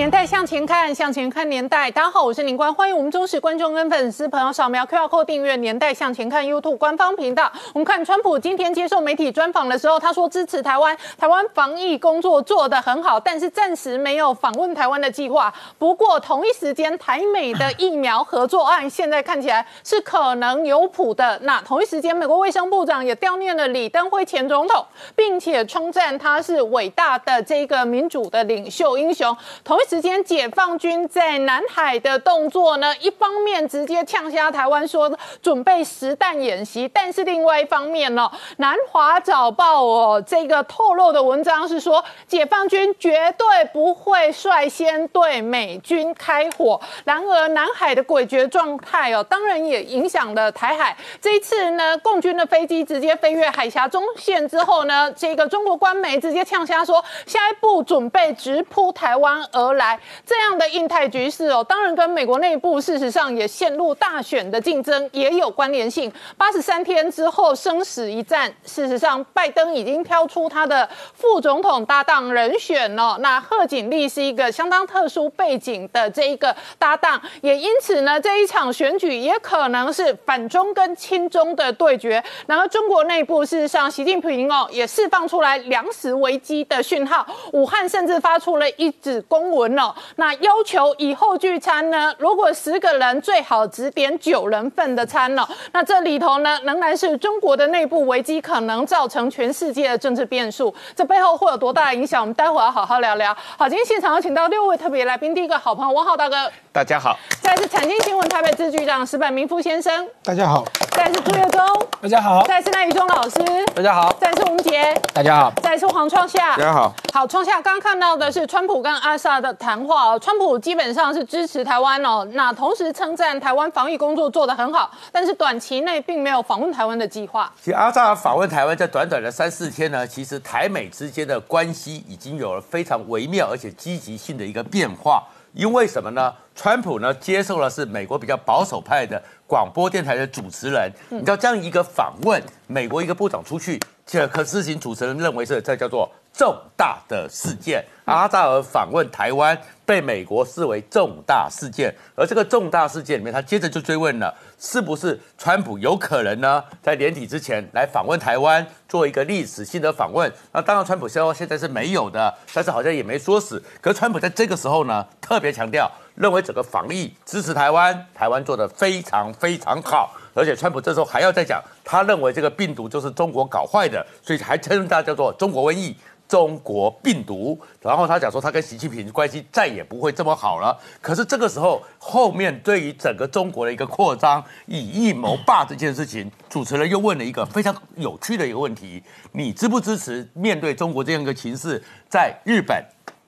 年代向前看，向前看年代。大家好，我是林官，欢迎我们忠实观众跟粉丝朋友扫描 QR Code 订阅《年代向前看》YouTube 官方频道。我们看川普今天接受媒体专访的时候，他说支持台湾，台湾防疫工作做得很好，但是暂时没有访问台湾的计划。不过同一时间，台美的疫苗合作案现在看起来是可能有谱的。那同一时间，美国卫生部长也悼念了李登辉前总统，并且称赞他是伟大的这个民主的领袖英雄。同一时间，解放军在南海的动作呢，一方面直接呛瞎台湾，说准备实弹演习，但是另外一方面呢，南华早报哦这个透露的文章是说，解放军绝对不会率先对美军开火。然而，南海的诡谲状态哦，当然也影响了台海。这一次呢，共军的飞机直接飞越海峡中线之后呢，这个中国官媒直接呛瞎说，下一步准备直扑台湾而。来这样的印太局势哦，当然跟美国内部事实上也陷入大选的竞争也有关联性。八十三天之后生死一战，事实上拜登已经挑出他的副总统搭档人选了。那贺锦丽是一个相当特殊背景的这一个搭档，也因此呢，这一场选举也可能是反中跟亲中的对决。然后中国内部事实上，习近平哦也释放出来粮食危机的讯号，武汉甚至发出了一纸公文哦。那要求以后聚餐呢，如果十个人最好只点九人份的餐了。那这里头呢，仍然是中国的内部危机，可能造成全世界的政治变数。这背后会有多大的影响？我们待会要好好聊聊。好，今天现场有请到六位特别来宾，第一个好朋友汪浩大哥，大家好；再是财经新闻台北支局长石柏明夫先生，大家好；再是朱月忠，大家好；再是赖宇忠老师，大家好；再是吴杰，大家好；再是黄创夏，大家好。好，创夏刚刚看到的是川普跟阿萨的谈话哦，川普基本上是支持台湾哦，那同时称赞台湾防疫工作做得很好，但是短期内并没有访问台湾的计划。其实阿扎尔访问台湾在短短的三四天呢，其实台美之间的关系已经有了非常微妙而且积极性的一个变化。因为什么呢？川普呢接受了是美国比较保守派的广播电台的主持人，你知道这样一个访问，美国一个部长出去，这可事情主持人认为是这叫做重大的事件。阿扎尔访问台湾被美国视为重大事件，而这个重大事件里面，他接着就追问了，是不是川普有可能呢在年底之前来访问台湾，做一个历史性的访问？那当然，川普说现在是没有的，但是好像也没说死。可是川普在这个时候呢，特别强调，认为整个防疫支持台湾，台湾做得非常非常好。而且川普这时候还要再讲，他认为这个病毒就是中国搞坏的，所以还称它叫做中国瘟疫。中国病毒，然后他讲说他跟习近平关系再也不会这么好了。可是这个时候，后面对于整个中国的一个扩张、以疫谋霸这件事情，主持人又问了一个非常有趣的一个问题：你支不支持面对中国这样一个情势，在日本、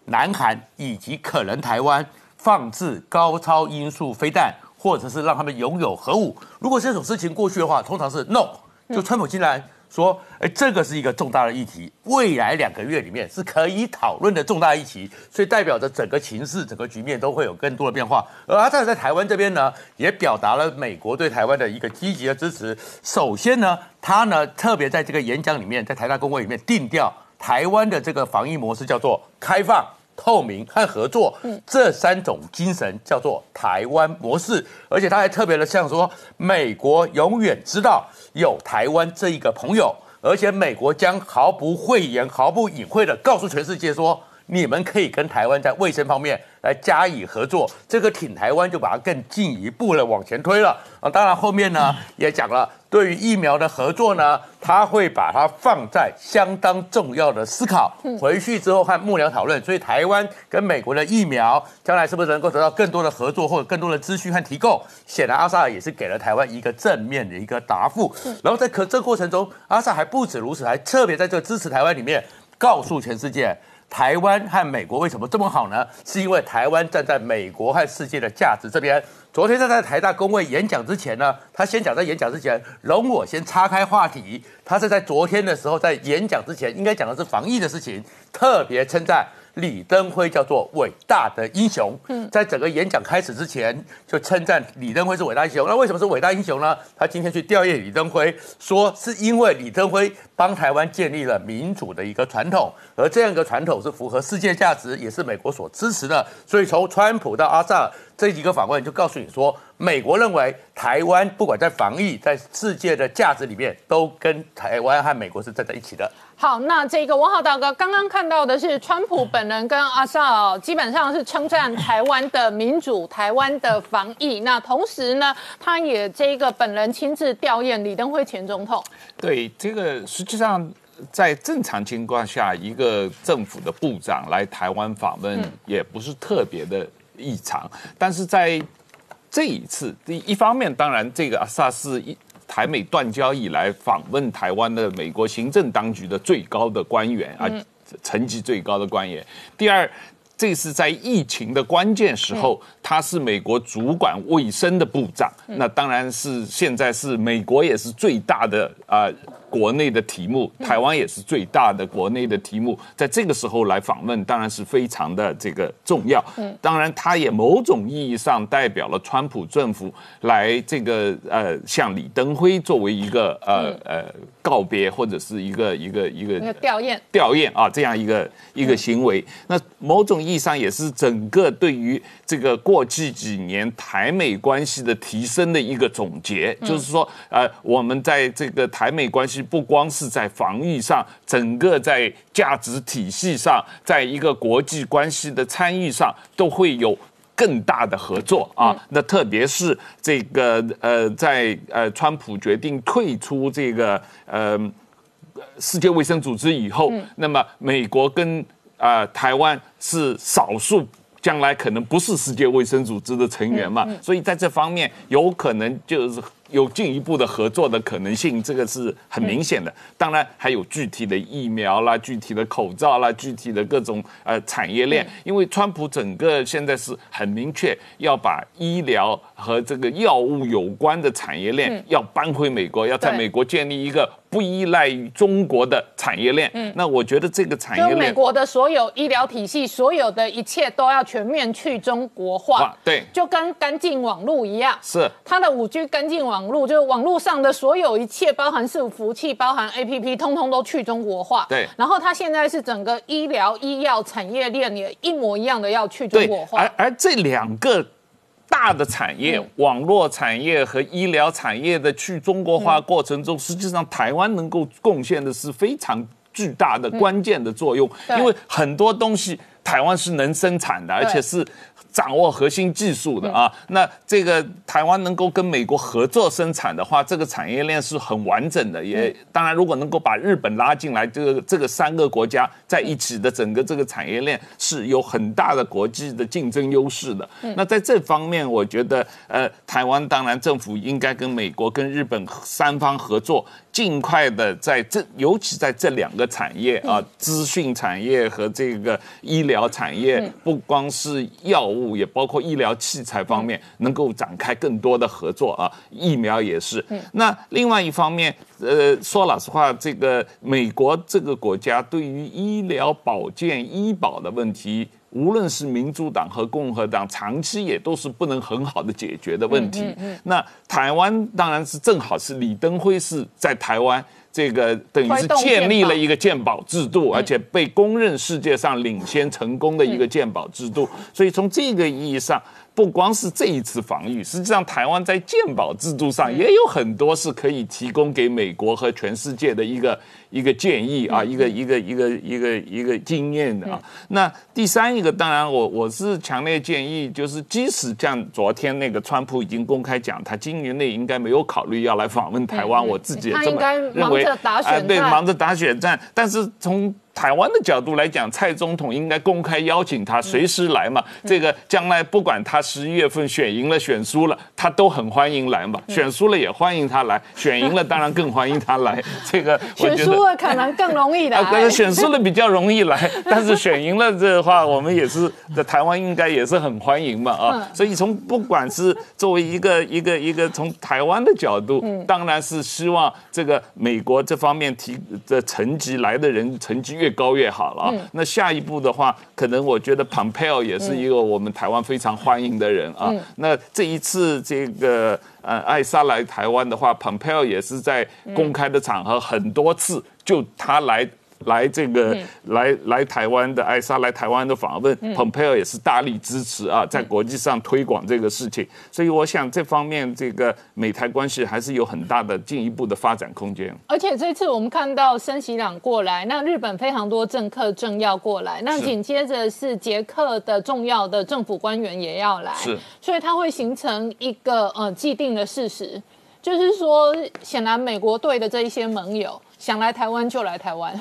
南韩以及可能台湾放置高超音速飞弹，或者是让他们拥有核武？如果这种事情过去的话，通常是 no，就川普进来。说，哎，这个是一个重大的议题，未来两个月里面是可以讨论的重大议题，所以代表着整个情势、整个局面都会有更多的变化。而阿泰在台湾这边呢，也表达了美国对台湾的一个积极的支持。首先呢，他呢特别在这个演讲里面，在台大公会里面定调台湾的这个防疫模式叫做开放。透明和合作，这三种精神叫做台湾模式，而且他还特别的像说，美国永远知道有台湾这一个朋友，而且美国将毫不讳言、毫不隐晦的告诉全世界说，你们可以跟台湾在卫生方面来加以合作，这个挺台湾就把它更进一步的往前推了啊！当然后面呢也讲了。对于疫苗的合作呢，他会把它放在相当重要的思考。回去之后和幕僚讨论，所以台湾跟美国的疫苗将来是不是能够得到更多的合作或者更多的资讯和提供？显然阿萨尔也是给了台湾一个正面的一个答复。然后在可这过程中，阿萨还不止如此，还特别在这个支持台湾里面告诉全世界。台湾和美国为什么这么好呢？是因为台湾站在美国和世界的价值这边。昨天他在台大公会演讲之前呢，他先讲在演讲之前，容我先岔开话题。他是在昨天的时候在演讲之前，应该讲的是防疫的事情，特别称赞李登辉叫做伟大的英雄。嗯，在整个演讲开始之前，就称赞李登辉是伟大英雄。那为什么是伟大英雄呢？他今天去调阅李登辉，说是因为李登辉帮台湾建立了民主的一个传统，而这样一个传统是符合世界价值，也是美国所支持的。所以从川普到阿萨这几个访问，就告诉你说，美国认为台湾不管在防疫，在世界的价值里面，都跟台湾和美国是站在一起的。好，那这个王浩大哥刚刚看到的是川普本人跟阿萨基本上是称赞台湾的民主、台湾的防疫。那同时呢，他也这个本人亲自吊唁李登辉前总统。对，这个实际上在正常情况下，一个政府的部长来台湾访问也不是特别的异常，但是在这一次，第一方面，当然这个阿萨是一。台美断交以来访问台湾的美国行政当局的最高的官员啊，层级最高的官员。第二，这是在疫情的关键时候，他是美国主管卫生的部长，那当然是现在是美国也是最大的啊。国内的题目，台湾也是最大的国内的题目，在这个时候来访问，当然是非常的这个重要。嗯，当然，他也某种意义上代表了川普政府来这个呃，向李登辉作为一个呃呃告别或者是一个一个一个吊唁吊唁啊这样一个一个行为。那某种意义上也是整个对于这个过去几年台美关系的提升的一个总结，就是说呃，我们在这个台美关系。不光是在防御上，整个在价值体系上，在一个国际关系的参与上，都会有更大的合作啊。那特别是这个呃，在呃，川普决定退出这个呃世界卫生组织以后，那么美国跟啊台湾是少数将来可能不是世界卫生组织的成员嘛，所以在这方面有可能就是。有进一步的合作的可能性，这个是很明显的。当然还有具体的疫苗啦、具体的口罩啦、具体的各种呃产业链。因为川普整个现在是很明确要把医疗和这个药物有关的产业链要搬回美国，要在美国建立一个不依赖于中国的产业链。嗯，那我觉得这个产业链，美国的所有医疗体系，所有的一切都要全面去中国化。对，就跟干净网络一样。是，它的五 G 干净网。网络就是网络上的所有一切，包含伺服器、包含 A P P，通通都去中国化。对，然后它现在是整个医疗医药产业链也一模一样的要去中国化。而而这两个大的产业，网络产业和医疗产业的去中国化过程中，实际上台湾能够贡献的是非常巨大的关键的作用，因为很多东西台湾是能生产的，而且是。掌握核心技术的啊，那这个台湾能够跟美国合作生产的话，这个产业链是很完整的。也当然，如果能够把日本拉进来，这个这个三个国家在一起的整个这个产业链是有很大的国际的竞争优势的。那在这方面，我觉得呃，台湾当然政府应该跟美国、跟日本三方合作。尽快的在这，尤其在这两个产业啊，资讯产业和这个医疗产业，不光是药物，也包括医疗器材方面，能够展开更多的合作啊。疫苗也是。那另外一方面，呃，说老实话，这个美国这个国家对于医疗保健、医保的问题。无论是民主党和共和党，长期也都是不能很好的解决的问题。那台湾当然是正好是李登辉是在台湾这个等于是建立了一个鉴宝制度，而且被公认世界上领先成功的一个鉴宝制度。所以从这个意义上。不光是这一次防御，实际上台湾在鉴宝制度上也有很多是可以提供给美国和全世界的一个一个建议啊，一个一个一个一个一个经验的啊。那第三一个，当然我我是强烈建议，就是即使像昨天那个川普已经公开讲，他今年内应该没有考虑要来访问台湾，我自己也这么认为。啊，对，忙着打选战，但是从台湾的角度来讲，蔡总统应该公开邀请他随时来嘛。这个将来不管他十一月份选赢了、选输了，他都很欢迎来嘛。选输了也欢迎他来，选赢了当然更欢迎他来。这个选输了可能更容易的，可是选输了比较容易来，但是选赢了这话，我们也是在台湾应该也是很欢迎嘛啊。所以从不管是作为一个一个一个从台湾的角度，当然是希望这个美国这方面提的成绩来的人层级。越高越好了。那下一步的话，可能我觉得 Pompeo 也是一个我们台湾非常欢迎的人啊。那这一次这个呃艾莎来台湾的话，Pompeo 也是在公开的场合很多次就他来。来这个来来台湾的艾莎来台湾的访问，Pompeo 也是大力支持啊，在国际上推广这个事情，所以我想这方面这个美台关系还是有很大的进一步的发展空间。而且这次我们看到森喜朗过来，那日本非常多政客政要过来，那紧接着是捷克的重要的政府官员也要来，是，所以它会形成一个呃既定的事实，就是说，显然美国队的这一些盟友想来台湾就来台湾。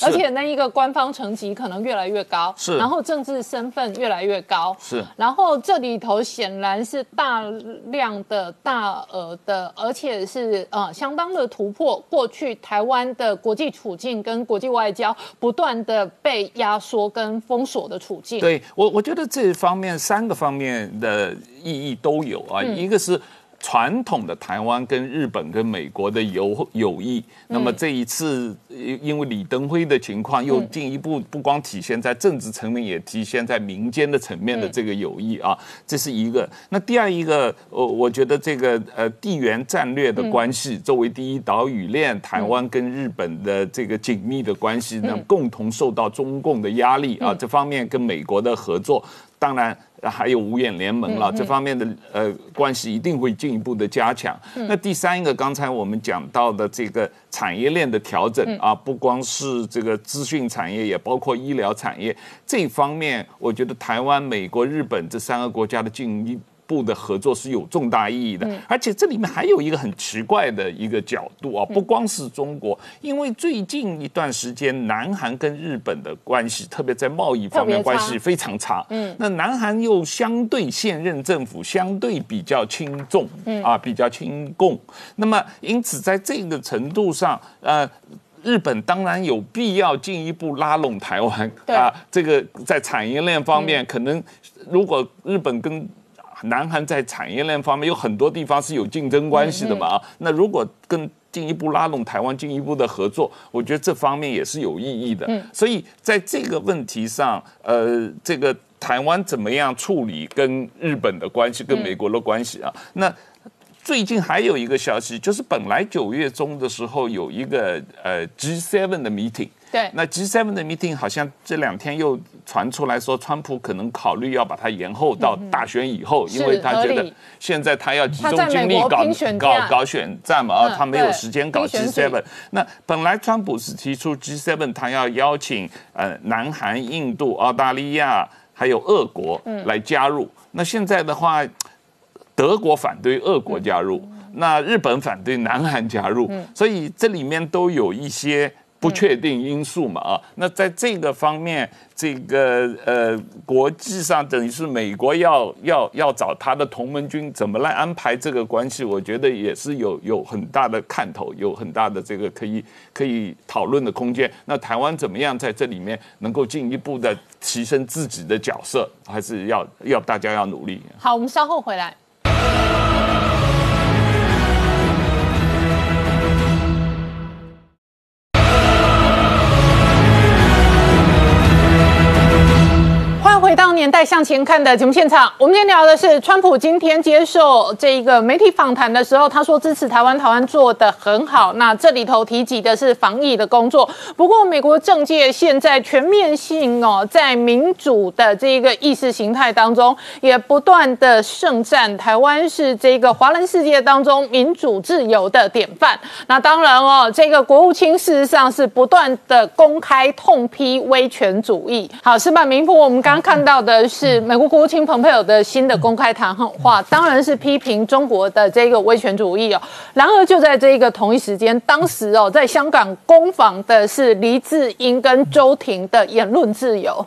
而且那一个官方层级可能越来越高，是，然后政治身份越来越高，是，然后这里头显然是大量的大额的，而且是呃相当的突破过去台湾的国际处境跟国际外交不断的被压缩跟封锁的处境。对我，我觉得这方面三个方面的意义都有啊，一个是。传统的台湾跟日本跟美国的友友谊，那么这一次因为李登辉的情况，又进一步不光体现在政治层面，也体现在民间的层面的这个友谊啊，这是一个。那第二一个，我我觉得这个呃地缘战略的关系，作为第一岛屿链，台湾跟日本的这个紧密的关系呢，共同受到中共的压力啊，这方面跟美国的合作。当然还有五眼联盟了，这方面的呃关系一定会进一步的加强。那第三一个，刚才我们讲到的这个产业链的调整啊，不光是这个资讯产业，也包括医疗产业这方面，我觉得台湾、美国、日本这三个国家的进一部的合作是有重大意义的，而且这里面还有一个很奇怪的一个角度啊，不光是中国，因为最近一段时间，南韩跟日本的关系，特别在贸易方面关系非常差。嗯，那南韩又相对现任政府相对比较轻重，啊，比较亲共。那么因此在这个程度上，呃，日本当然有必要进一步拉拢台湾啊。这个在产业链方面，可能如果日本跟南韩在产业链方面有很多地方是有竞争关系的嘛啊，那如果更进一步拉拢台湾，进一步的合作，我觉得这方面也是有意义的。嗯，所以在这个问题上，呃，这个台湾怎么样处理跟日本的关系，跟美国的关系啊？那。最近还有一个消息，就是本来九月中的时候有一个呃 G7 的 meeting，对，那 G7 的 meeting 好像这两天又传出来说，川普可能考虑要把它延后到大选以后，因为他觉得现在他要集中精力搞搞搞选战嘛，啊，他没有时间搞 G7。那本来川普是提出 G7，他要邀请呃南韩、印度、澳大利亚还有俄国来加入，那现在的话。德国反对俄国加入，那日本反对南韩加入，所以这里面都有一些不确定因素嘛啊。那在这个方面，这个呃国际上等于是美国要要要找他的同盟军怎么来安排这个关系，我觉得也是有有很大的看头，有很大的这个可以可以讨论的空间。那台湾怎么样在这里面能够进一步的提升自己的角色，还是要要大家要努力。好，我们稍后回来。回到年代向前看的节目现场，我们今天聊的是川普今天接受这一个媒体访谈的时候，他说支持台湾，台湾做的很好。那这里头提及的是防疫的工作。不过，美国政界现在全面性哦，在民主的这一个意识形态当中，也不断的盛赞台湾是这个华人世界当中民主自由的典范。那当然哦，这个国务卿事实上是不断的公开痛批威权主义。好，是吧？明普，我们刚刚看。看到的是美国国务卿蓬佩奥的新的公开谈话，当然是批评中国的这个威权主义哦。然而就在这个同一时间，当时哦，在香港攻防的是黎智英跟周庭的言论自由。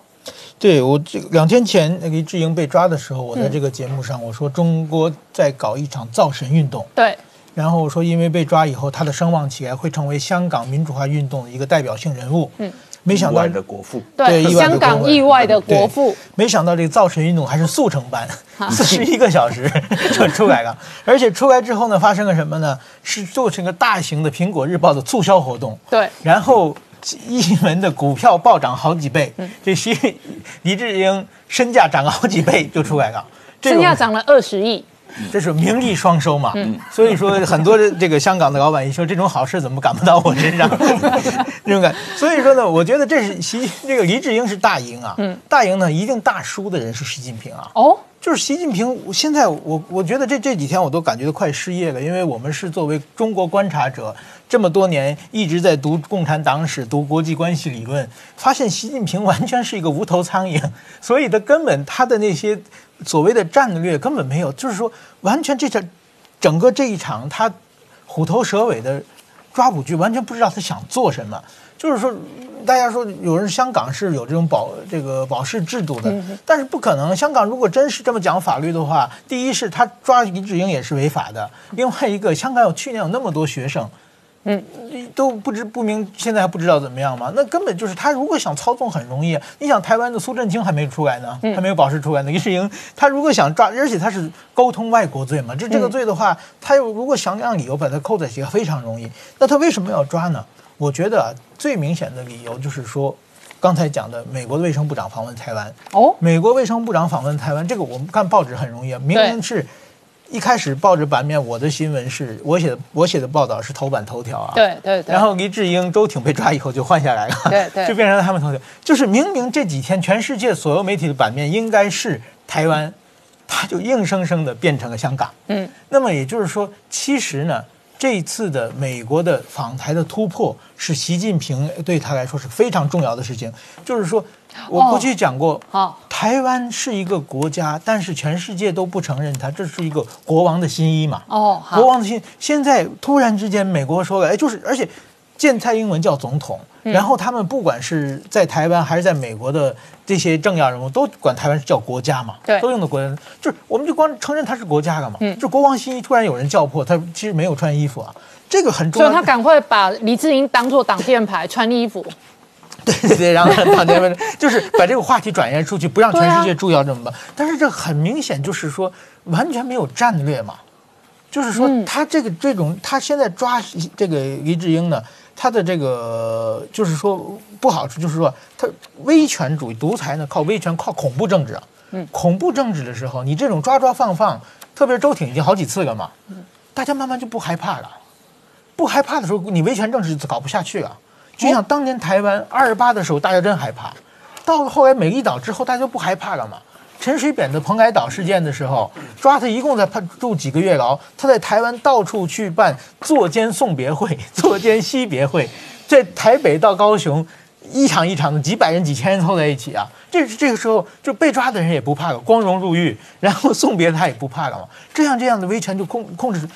对我这两天前那个黎智英被抓的时候，我在这个节目上我说中国在搞一场造神运动。对，然后我说因为被抓以后，他的声望起来会成为香港民主化运动的一个代表性人物。嗯。没想到的国父，对香港意外的国父，没想到这个造神运动还是速成班，四十一个小时 就出来了，而且出来之后呢，发生了什么呢？是做成个大型的苹果日报的促销活动，对，然后一门的股票暴涨好几倍，这徐 黎智英身价涨了好几倍就出来了，身价。涨了二十亿。这是名利双收嘛，所以说很多这个香港的老板一说这种好事怎么赶不到我身上，这种感。所以说呢，我觉得这是习这个黎智英是大赢啊，大赢呢一定大输的人是习近平啊。哦，就是习近平。现在我我觉得这这几天我都感觉快失业了，因为我们是作为中国观察者这么多年一直在读共产党史、读国际关系理论，发现习近平完全是一个无头苍蝇，所以他根本他的那些。所谓的战略根本没有，就是说，完全这场整个这一场他虎头蛇尾的抓捕剧，完全不知道他想做什么。就是说，大家说有人香港是有这种保这个保释制度的，但是不可能。香港如果真是这么讲法律的话，第一是他抓林志英也是违法的，另外一个香港有去年有那么多学生。嗯，都不知不明，现在还不知道怎么样嘛？那根本就是他如果想操纵很容易。你想台湾的苏振清还没出来呢，还没有保释出来呢。林世英他如果想抓，而且他是沟通外国罪嘛，这这个罪的话，他又如果想让理由把他扣在一起，非常容易。那他为什么要抓呢？我觉得最明显的理由就是说，刚才讲的美国的卫生部长访问台湾。哦，美国卫生部长访问台湾，这个我们看报纸很容易，明明是。一开始报纸版面，我的新闻是我写的，我写的报道是头版头条啊。对对对。然后黎智英、周挺被抓以后就换下来了，对对，就变成了他们头条。就是明明这几天全世界所有媒体的版面应该是台湾，他就硬生生的变成了香港。嗯。那么也就是说，其实呢，这次的美国的访台的突破是习近平对他来说是非常重要的事情，就是说。我过去讲过，台湾是一个国家，但是全世界都不承认它，这是一个国王的新衣嘛。哦，国王的新，现在突然之间，美国说了，哎，就是，而且见蔡英文叫总统，然后他们不管是在台湾还是在美国的这些政要人物，都管台湾是叫国家嘛，对，都用的国家，就是我们就光承认他是国家了嘛。嗯，就国王新衣突然有人叫破，他其实没有穿衣服啊，这个很重要。所以他赶快把李志英当做挡箭牌，穿衣服。对对对，然后他那边 就是把这个话题转移出去，不让全世界注意到这么办。但是这很明显就是说完全没有战略嘛，就是说他这个这种他现在抓这个黎智英呢，他的这个就是说不好处就是说他威权主义独裁呢靠威权靠恐怖政治啊，嗯，恐怖政治的时候你这种抓抓放放，特别是周挺已经好几次了嘛，大家慢慢就不害怕了，不害怕的时候你威权政治就搞不下去了。就像当年台湾二十八的时候，大家真害怕；到了后来美丽岛之后，大家就不害怕了嘛。陈水扁的蓬莱岛事件的时候，抓他一共在判住几个月牢，他在台湾到处去办坐监送别会、坐监惜别会，在台北到高雄，一场一场的几百人、几千人凑在一起啊。这这个时候就被抓的人也不怕了，光荣入狱，然后送别他也不怕了嘛。这样这样的威权就控控制。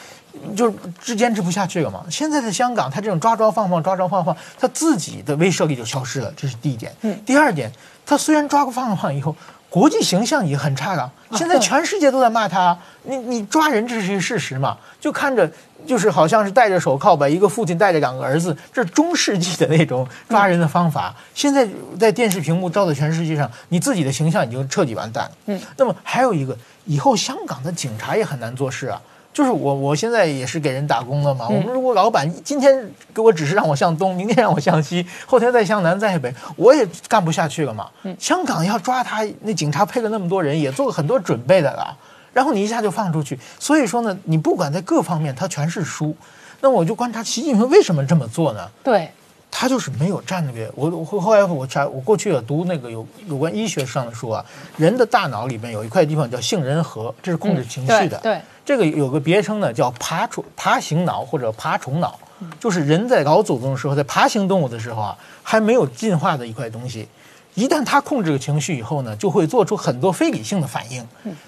就是之坚持不下去了嘛。现在的香港，他这种抓抓放放、抓抓放放，他自己的威慑力就消失了，这是第一点。嗯。第二点，他虽然抓过放放以后，国际形象也很差了。现在全世界都在骂他。你你抓人，这是事实嘛？就看着就是好像是戴着手铐把一个父亲带着两个儿子，这是中世纪的那种抓人的方法。现在在电视屏幕照在全世界上，你自己的形象已经彻底完蛋了。嗯。那么还有一个，以后香港的警察也很难做事啊。就是我，我现在也是给人打工的嘛。我们如果老板今天给我指示让我向东，明天让我向西，后天再向南再北，我也干不下去了嘛。香港要抓他，那警察配了那么多人，也做了很多准备的了。然后你一下就放出去，所以说呢，你不管在各方面，他全是输。那我就观察习近平为什么这么做呢？对。他就是没有战略。我我后来我查，我过去有读那个有有关医学上的书啊，人的大脑里面有一块地方叫杏仁核，这是控制情绪的。对，这个有个别称呢，叫爬虫爬行脑或者爬虫脑，就是人在老祖宗的时候，在爬行动物的时候啊，还没有进化的一块东西。一旦它控制了情绪以后呢，就会做出很多非理性的反应。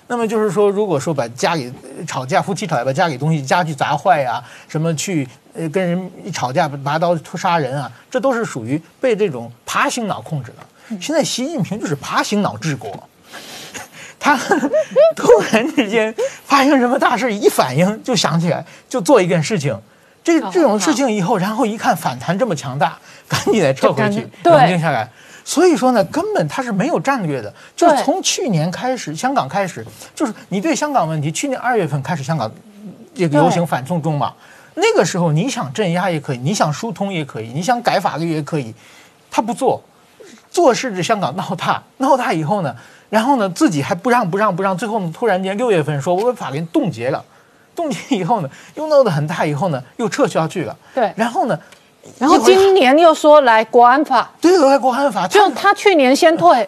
那么就是说，如果说把家里吵架，夫妻吵架把家里东西家具砸坏呀，什么去呃跟人一吵架拔刀杀人啊，这都是属于被这种爬行脑控制的。现在习近平就是爬行脑治国，他 突然之间发生什么大事，一反应就想起来就做一件事情，这这种事情以后，然后一看反弹这么强大，赶紧再撤回去，冷静下来。所以说呢，根本他是没有战略的。就是从去年开始，香港开始，就是你对香港问题，去年二月份开始香港这个游行反送中嘛，那个时候你想镇压也可以，你想疏通也可以，你想改法律也可以，他不做，做事是香港闹大，闹大以后呢，然后呢自己还不让不让不让，最后呢突然间六月份说我把法律冻结了，冻结以后呢又闹得很大，以后呢又撤销去了，对。然后呢，然后今年又说来国安法，对来国安法，就他去年先退，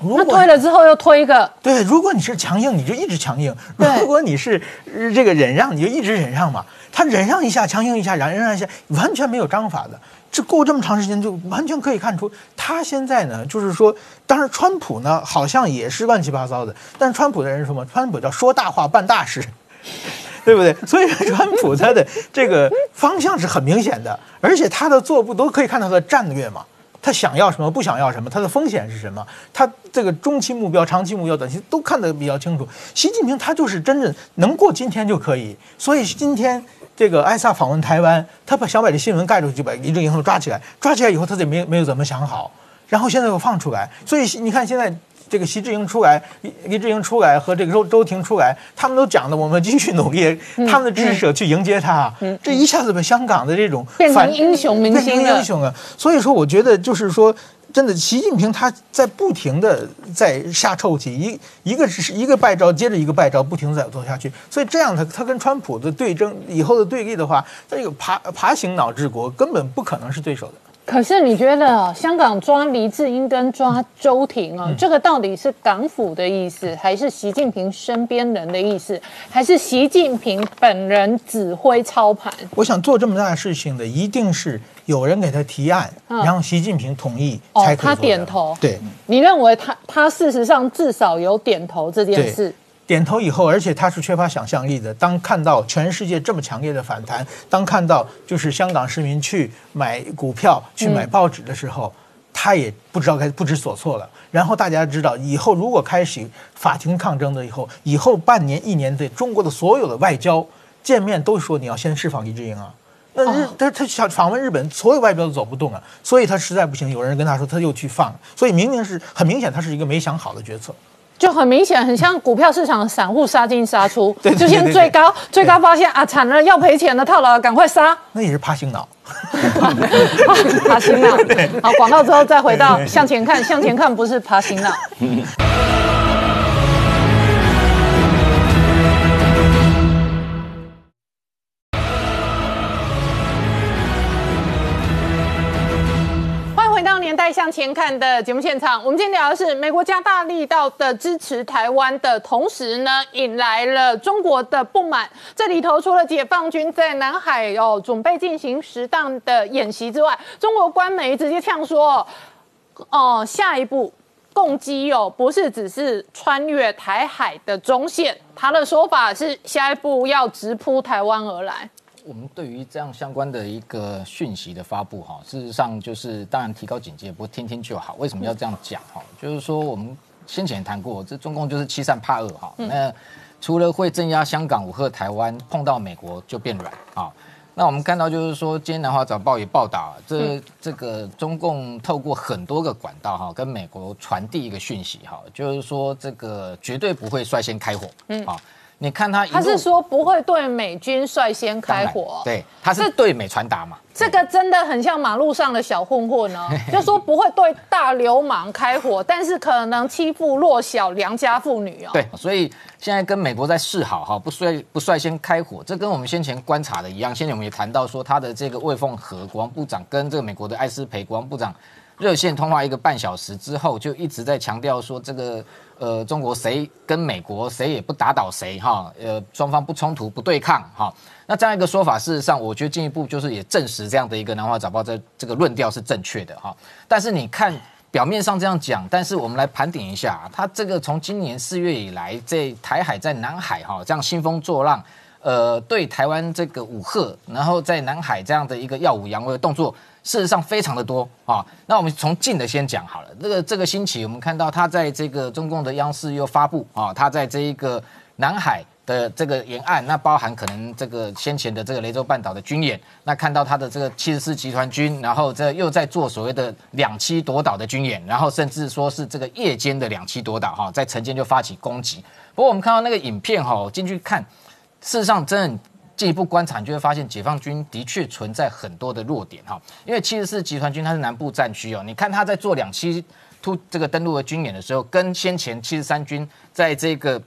那如果退了之后又推一个，对，如果你是强硬，你就一直强硬；对。如果你是呃这个忍让，你就一直忍让嘛。他忍让一下，强硬一下，忍让一下，完全没有章法的。这过这么长时间，就完全可以看出，他现在呢，就是说，当然川普呢，好像也是乱七八糟的。但是川普的人说嘛，川普叫说大话办大事。对不对？所以川普他的这个方向是很明显的，而且他的做步都可以看到他的战略嘛。他想要什么，不想要什么，他的风险是什么，他这个中期目标、长期目标、短期都看得比较清楚。习近平他就是真正能过今天就可以，所以今天这个艾萨访问台湾，他把想把这新闻盖住，就把李正英抓起来，抓起来以后他也没没有怎么想好，然后现在又放出来，所以你看现在。这个习志英出来，李李志英出来和这个周周婷出来，他们都讲的我们继续努力，他们的支持者去迎接他，这一下子把香港的这种变成反英雄明变成星了英雄啊！所以说，我觉得就是说，真的，习近平他在不停的在下臭棋，一一个是一个败招接着一个败招，不停的在做下去。所以这样他他跟川普的对争以后的对立的话，这个爬爬行脑治国根本不可能是对手的。可是你觉得哦香港抓黎智英跟抓周庭哦，这个到底是港府的意思，还是习近平身边人的意思，还是习近平本人指挥操盘？我想做这么大的事情的，一定是有人给他提案，然后习近平同意哦才可以他点头对。你认为他他事实上至少有点头这件事？点头以后，而且他是缺乏想象力的。当看到全世界这么强烈的反弹，当看到就是香港市民去买股票、去买报纸的时候，他也不知道该不知所措了。然后大家知道，以后如果开始法庭抗争的以后，以后半年、一年的中国的所有的外交见面都说你要先释放黎智英啊。那日他他想访问日本，所有外交都走不动了，所以他实在不行，有人跟他说，他又去放，所以明明是很明显，他是一个没想好的决策。就很明显，很像股票市场的散户杀进杀出，对对就先最高，最高发现啊惨了，要赔钱了，套牢了，赶快杀，那也是爬行脑。爬行脑。好，广告之后再回到向前看，向前看不是爬行脑。年代向前看的节目现场。我们今天聊的是美国加大力道的支持台湾的同时呢，引来了中国的不满。这里头除了解放军在南海哦准备进行适当的演习之外，中国官媒直接呛说，哦、下一步攻击哦，不是只是穿越台海的中线，他的说法是下一步要直扑台湾而来。我们对于这样相关的一个讯息的发布，哈，事实上就是当然提高警戒，不过听听就好。为什么要这样讲？哈，就是说我们先前谈过，这中共就是欺善怕恶，哈。那除了会镇压香港、武吓台湾，碰到美国就变软啊。那我们看到就是说，今天南华早报也报道，这这个中共透过很多个管道哈，跟美国传递一个讯息哈，就是说这个绝对不会率先开火，嗯啊。你看他他是说不会对美军率先开火，对，他是对美传达嘛，这个真的很像马路上的小混混哦，就说不会对大流氓开火，但是可能欺负弱小良家妇女哦。对，所以现在跟美国在示好哈，不率不率先开火，这跟我们先前观察的一样。先前我们也谈到说，他的这个魏凤和国防部长跟这个美国的艾斯培国防部长热线通话一个半小时之后，就一直在强调说，这个呃中国谁跟美国谁也不打倒谁哈，呃双方不冲突不对抗哈。那这样一个说法，事实上我觉得进一步就是也证实这样的一个南华早报这这个论调是正确的哈。但是你看。表面上这样讲，但是我们来盘点一下，他这个从今年四月以来，在台海在南海哈这样兴风作浪，呃，对台湾这个武吓，然后在南海这样的一个耀武扬威的动作，事实上非常的多啊。那我们从近的先讲好了，这个这个星期我们看到他在这个中共的央视又发布啊，他在这一个南海。的这个沿岸，那包含可能这个先前的这个雷州半岛的军演，那看到他的这个七十四集团军，然后这又在做所谓的两栖夺岛的军演，然后甚至说是这个夜间的两栖夺岛哈，在晨间就发起攻击。不过我们看到那个影片哈，进去看，事实上真的进一步观察，你就会发现解放军的确存在很多的弱点哈。因为七十四集团军它是南部战区哦，你看他在做两栖突这个登陆的军演的时候，跟先前七十三军在这个。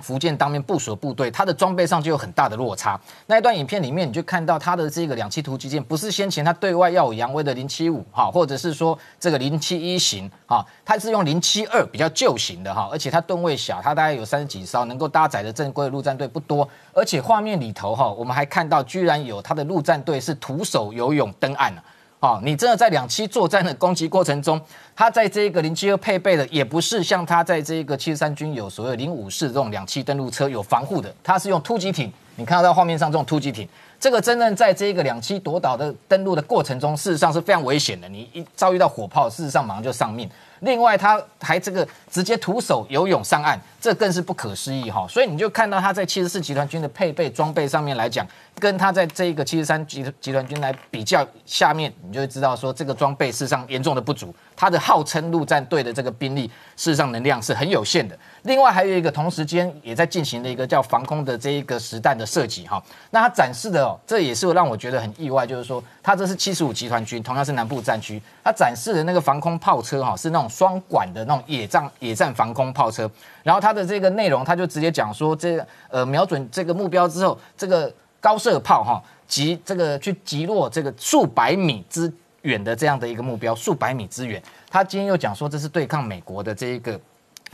福建当面部署的部队，它的装备上就有很大的落差。那一段影片里面，你就看到它的这个两栖突击舰，不是先前它对外耀武扬威的零七五哈，或者是说这个零七一型哈，它是用零七二比较旧型的哈，而且它吨位小，它大概有三十几艘，能够搭载的正规的陆战队不多。而且画面里头哈，我们还看到居然有它的陆战队是徒手游泳登岸了。哦，你真的在两栖作战的攻击过程中，它在这个零七二配备的也不是像它在这个七十三军有所谓零五式这种两栖登陆车有防护的，它是用突击艇。你看到画面上这种突击艇，这个真正在这个两栖夺岛的登陆的过程中，事实上是非常危险的。你一遭遇到火炮，事实上马上就丧命。另外，他还这个直接徒手游泳上岸，这更是不可思议哈。所以你就看到他在七十四集团军的配备装备上面来讲。跟他在这一个七十三集集团军来比较，下面你就会知道说，这个装备事实上严重的不足。他的号称陆战队的这个兵力，事实上能量是很有限的。另外还有一个同时间也在进行的一个叫防空的这一个实弹的设计哈。那他展示的哦，这也是让我觉得很意外，就是说他这是七十五集团军，同样是南部战区，他展示的那个防空炮车哈，是那种双管的那种野战野战防空炮车。然后它的这个内容，他就直接讲说，这呃瞄准这个目标之后，这个。高射炮哈，击这个去击落这个数百米之远的这样的一个目标，数百米之远。他今天又讲说，这是对抗美国的这一个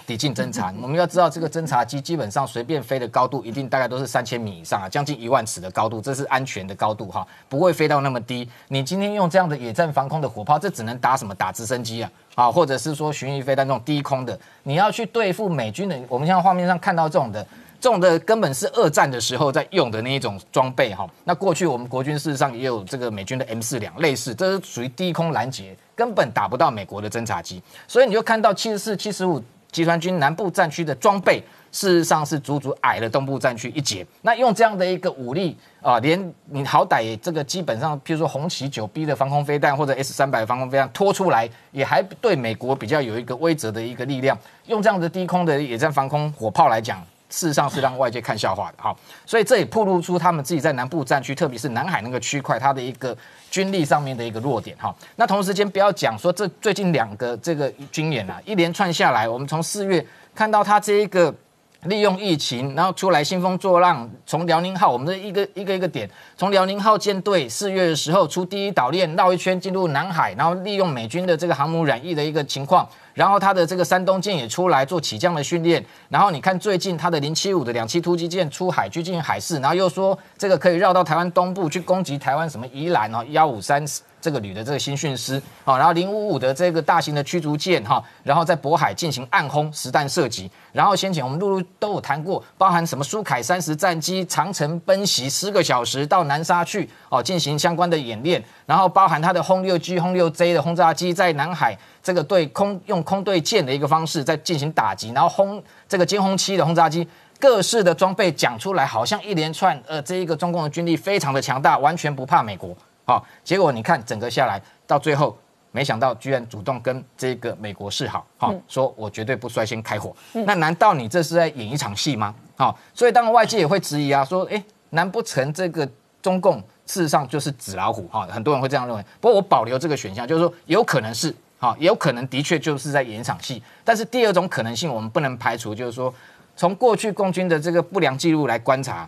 抵近侦察。我们要知道，这个侦察机基本上随便飞的高度，一定大概都是三千米以上啊，将近一万尺的高度，这是安全的高度哈，不会飞到那么低。你今天用这样的野战防空的火炮，这只能打什么？打直升机啊，啊，或者是说巡弋飞弹这种低空的。你要去对付美军的，我们现在画面上看到这种的。这种的根本是二战的时候在用的那一种装备哈，那过去我们国军事实上也有这个美军的 M 四两类似，这是属于低空拦截，根本打不到美国的侦察机，所以你就看到七十四、七十五集团军南部战区的装备，事实上是足足矮了东部战区一截。那用这样的一个武力啊，连你好歹这个基本上，譬如说红旗九 B 的防空飞弹或者 S 三百防空飞弹拖出来，也还对美国比较有一个威慑的一个力量。用这样的低空的野战防空火炮来讲。事实上是让外界看笑话的，哈，所以这也暴露出他们自己在南部战区，特别是南海那个区块，它的一个军力上面的一个弱点，哈。那同时间不要讲说这最近两个这个军演啊，一连串下来，我们从四月看到它这一个。利用疫情，然后出来兴风作浪。从辽宁号，我们的一个一个一个点，从辽宁号舰队四月的时候出第一岛链，绕一圈进入南海，然后利用美军的这个航母染疫的一个情况，然后他的这个山东舰也出来做起降的训练。然后你看最近他的零七五的两栖突击舰出海去进行海试，然后又说这个可以绕到台湾东部去攻击台湾什么宜兰哦幺五三。这个旅的这个新训师，好，然后零五五的这个大型的驱逐舰，哈，然后在渤海进行暗轰实弹射击，然后先前我们陆陆都有谈过，包含什么苏凯三十战机长城奔袭十个小时到南沙去，哦，进行相关的演练，然后包含它的轰六 G、轰六 J 的轰炸机在南海这个对空用空对舰的一个方式在进行打击，然后轰这个歼轰七的轰炸机，各式的装备讲出来，好像一连串，呃，这一个中共的军力非常的强大，完全不怕美国。好，结果你看整个下来，到最后没想到居然主动跟这个美国示好，好说我绝对不率先开火。那难道你这是在演一场戏吗？好，所以当然外界也会质疑啊，说哎，难不成这个中共事实上就是纸老虎？哈，很多人会这样认为。不过我保留这个选项，就是说有可能是，好，也有可能的确就是在演一场戏。但是第二种可能性我们不能排除，就是说从过去共军的这个不良记录来观察，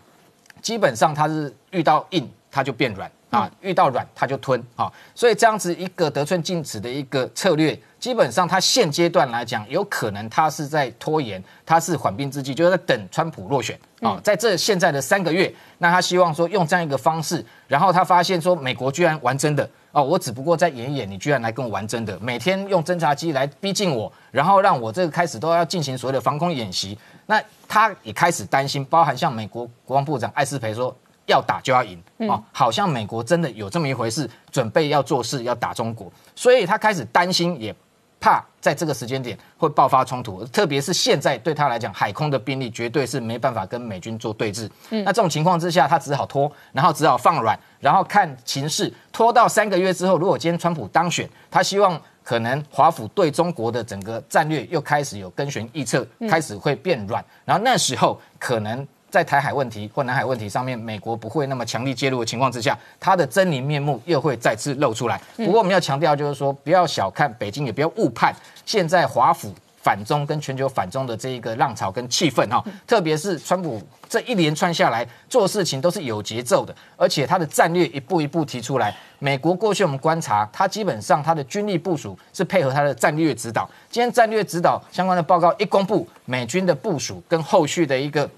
基本上他是遇到硬他就变软。啊，遇到软他就吞啊，所以这样子一个得寸进尺的一个策略，基本上他现阶段来讲，有可能他是在拖延，他是缓兵之计，就是在等川普落选啊，在这现在的三个月，那他希望说用这样一个方式，然后他发现说美国居然玩真的哦，我只不过在演演，你居然来跟我玩真的，每天用侦察机来逼近我，然后让我这个开始都要进行所谓的防空演习，那他也开始担心，包含像美国国防部长艾斯培说。要打就要赢啊！好像美国真的有这么一回事，准备要做事要打中国，所以他开始担心，也怕在这个时间点会爆发冲突。特别是现在对他来讲，海空的兵力绝对是没办法跟美军做对峙。那这种情况之下，他只好拖，然后只好放软，然后看情势，拖到三个月之后，如果今天川普当选，他希望可能华府对中国的整个战略又开始有跟循臆测，开始会变软，然后那时候可能。在台海问题或南海问题上面，美国不会那么强力介入的情况之下，它的狰狞面目又会再次露出来。不过我们要强调就是说，不要小看北京，也不要误判现在华府。反中跟全球反中的这一个浪潮跟气氛哈，特别是川普这一连串下来做事情都是有节奏的，而且他的战略一步一步提出来。美国过去我们观察，他基本上他的军力部署是配合他的战略指导。今天战略指导相关的报告一公布，美军的部署跟后续的一个。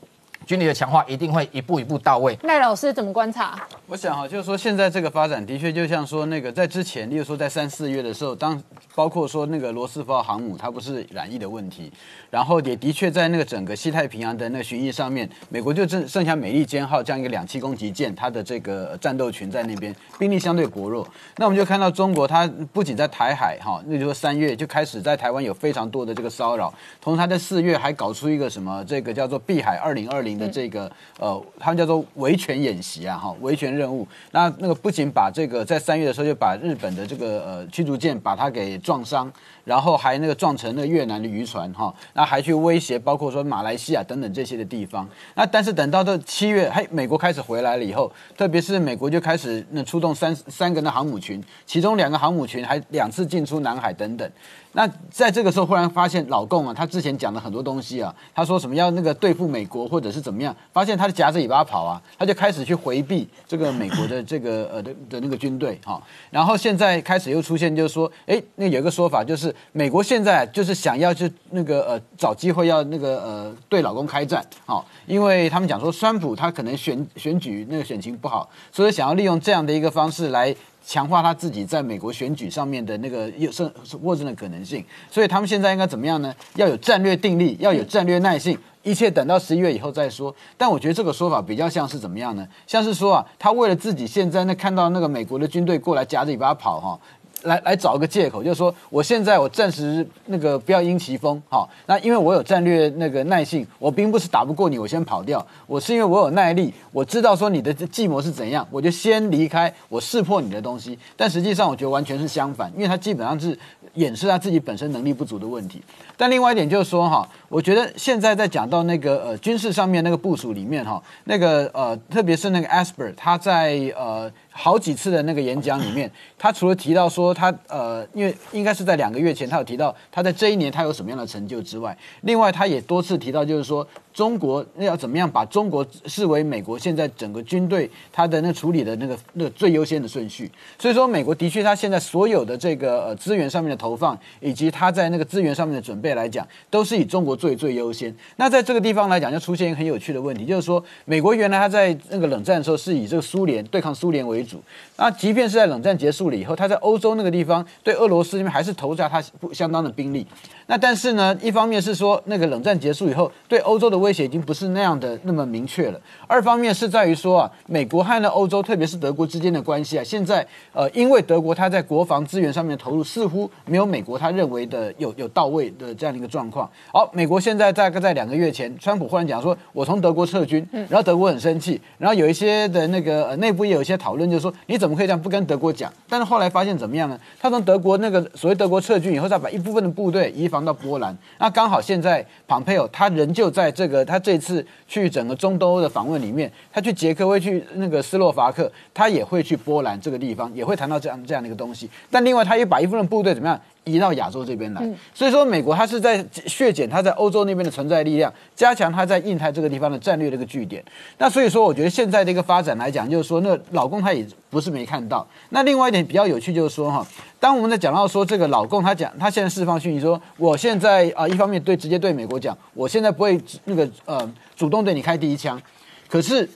军力的强化一定会一步一步到位。赖老师怎么观察？我想哈，就是说现在这个发展的确就像说那个在之前，例如说在三四月的时候，当包括说那个罗斯福号航母它不是染疫的问题，然后也的确在那个整个西太平洋的那个巡弋上面，美国就剩剩下美利坚号这样一个两栖攻击舰，它的这个战斗群在那边兵力相对薄弱。那我们就看到中国它不仅在台海哈，那就说三月就开始在台湾有非常多的这个骚扰，同时它在四月还搞出一个什么这个叫做碧海二零二零。的这个呃，他们叫做维权演习啊，哈，维权任务。那那个不仅把这个在三月的时候就把日本的这个呃驱逐舰把它给撞伤，然后还那个撞成那个越南的渔船哈，那还去威胁包括说马来西亚等等这些的地方。那但是等到这七月，嘿，美国开始回来了以后，特别是美国就开始那出动三三个那航母群，其中两个航母群还两次进出南海等等。那在这个时候，忽然发现老共啊，他之前讲了很多东西啊，他说什么要那个对付美国或者是怎么样，发现他是夹着尾巴跑啊，他就开始去回避这个美国的 这个呃的的那个军队哈，然后现在开始又出现就是说，哎，那有一个说法就是美国现在就是想要去那个呃找机会要那个呃对老公开战，好，因为他们讲说川普他可能选选举那个选情不好，所以想要利用这样的一个方式来。强化他自己在美国选举上面的那个有胜获胜的可能性，所以他们现在应该怎么样呢？要有战略定力，要有战略耐性，一切等到十一月以后再说。但我觉得这个说法比较像是怎么样呢？像是说啊，他为了自己现在那看到那个美国的军队过来夹着尾巴跑哈。来来找个借口，就是说我现在我暂时那个不要因其风，好，那因为我有战略那个耐性，我并不是打不过你，我先跑掉，我是因为我有耐力，我知道说你的计谋是怎样，我就先离开，我识破你的东西。但实际上我觉得完全是相反，因为他基本上是掩饰他自己本身能力不足的问题。但另外一点就是说哈，我觉得现在在讲到那个呃军事上面那个部署里面哈，那个呃特别是那个 Asper 他在呃。好几次的那个演讲里面，他除了提到说他呃，因为应该是在两个月前，他有提到他在这一年他有什么样的成就之外，另外他也多次提到就是说。中国要怎么样把中国视为美国现在整个军队他的那处理的那个那个最优先的顺序？所以说，美国的确他现在所有的这个呃资源上面的投放，以及他在那个资源上面的准备来讲，都是以中国最最优先。那在这个地方来讲，就出现一个很有趣的问题，就是说，美国原来他在那个冷战的时候是以这个苏联对抗苏联为主，那即便是在冷战结束了以后，他在欧洲那个地方对俄罗斯那边还是投下他不相当的兵力。那但是呢，一方面是说那个冷战结束以后，对欧洲的威胁已经不是那样的那么明确了；二方面是在于说啊，美国和呢欧洲，特别是德国之间的关系啊，现在呃，因为德国它在国防资源上面的投入似乎没有美国他认为的有有到位的这样的一个状况。好，美国现在大概在两个月前，川普忽然讲说，我从德国撤军，然后德国很生气，然后有一些的那个内部也有一些讨论，就说你怎么可以这样不跟德国讲？但是后来发现怎么样呢？他从德国那个所谓德国撤军以后，再把一部分的部队移防。到波兰，那刚好现在庞佩奥他仍旧在这个 他这次去整个中东欧的访问里面，他去捷克会去那个斯洛伐克，他也会去波兰这个地方，也会谈到这样这样的一个东西。但另外，他又把一部分部队怎么样？移到亚洲这边来，所以说美国它是在削减它在欧洲那边的存在力量，加强它在印太这个地方的战略的一个据点。那所以说，我觉得现在的一个发展来讲，就是说，那老共他也不是没看到。那另外一点比较有趣就是说，哈，当我们在讲到说这个老共他讲他现在释放讯息说，我现在啊一方面对直接对美国讲，我现在不会那个呃主动对你开第一枪，可是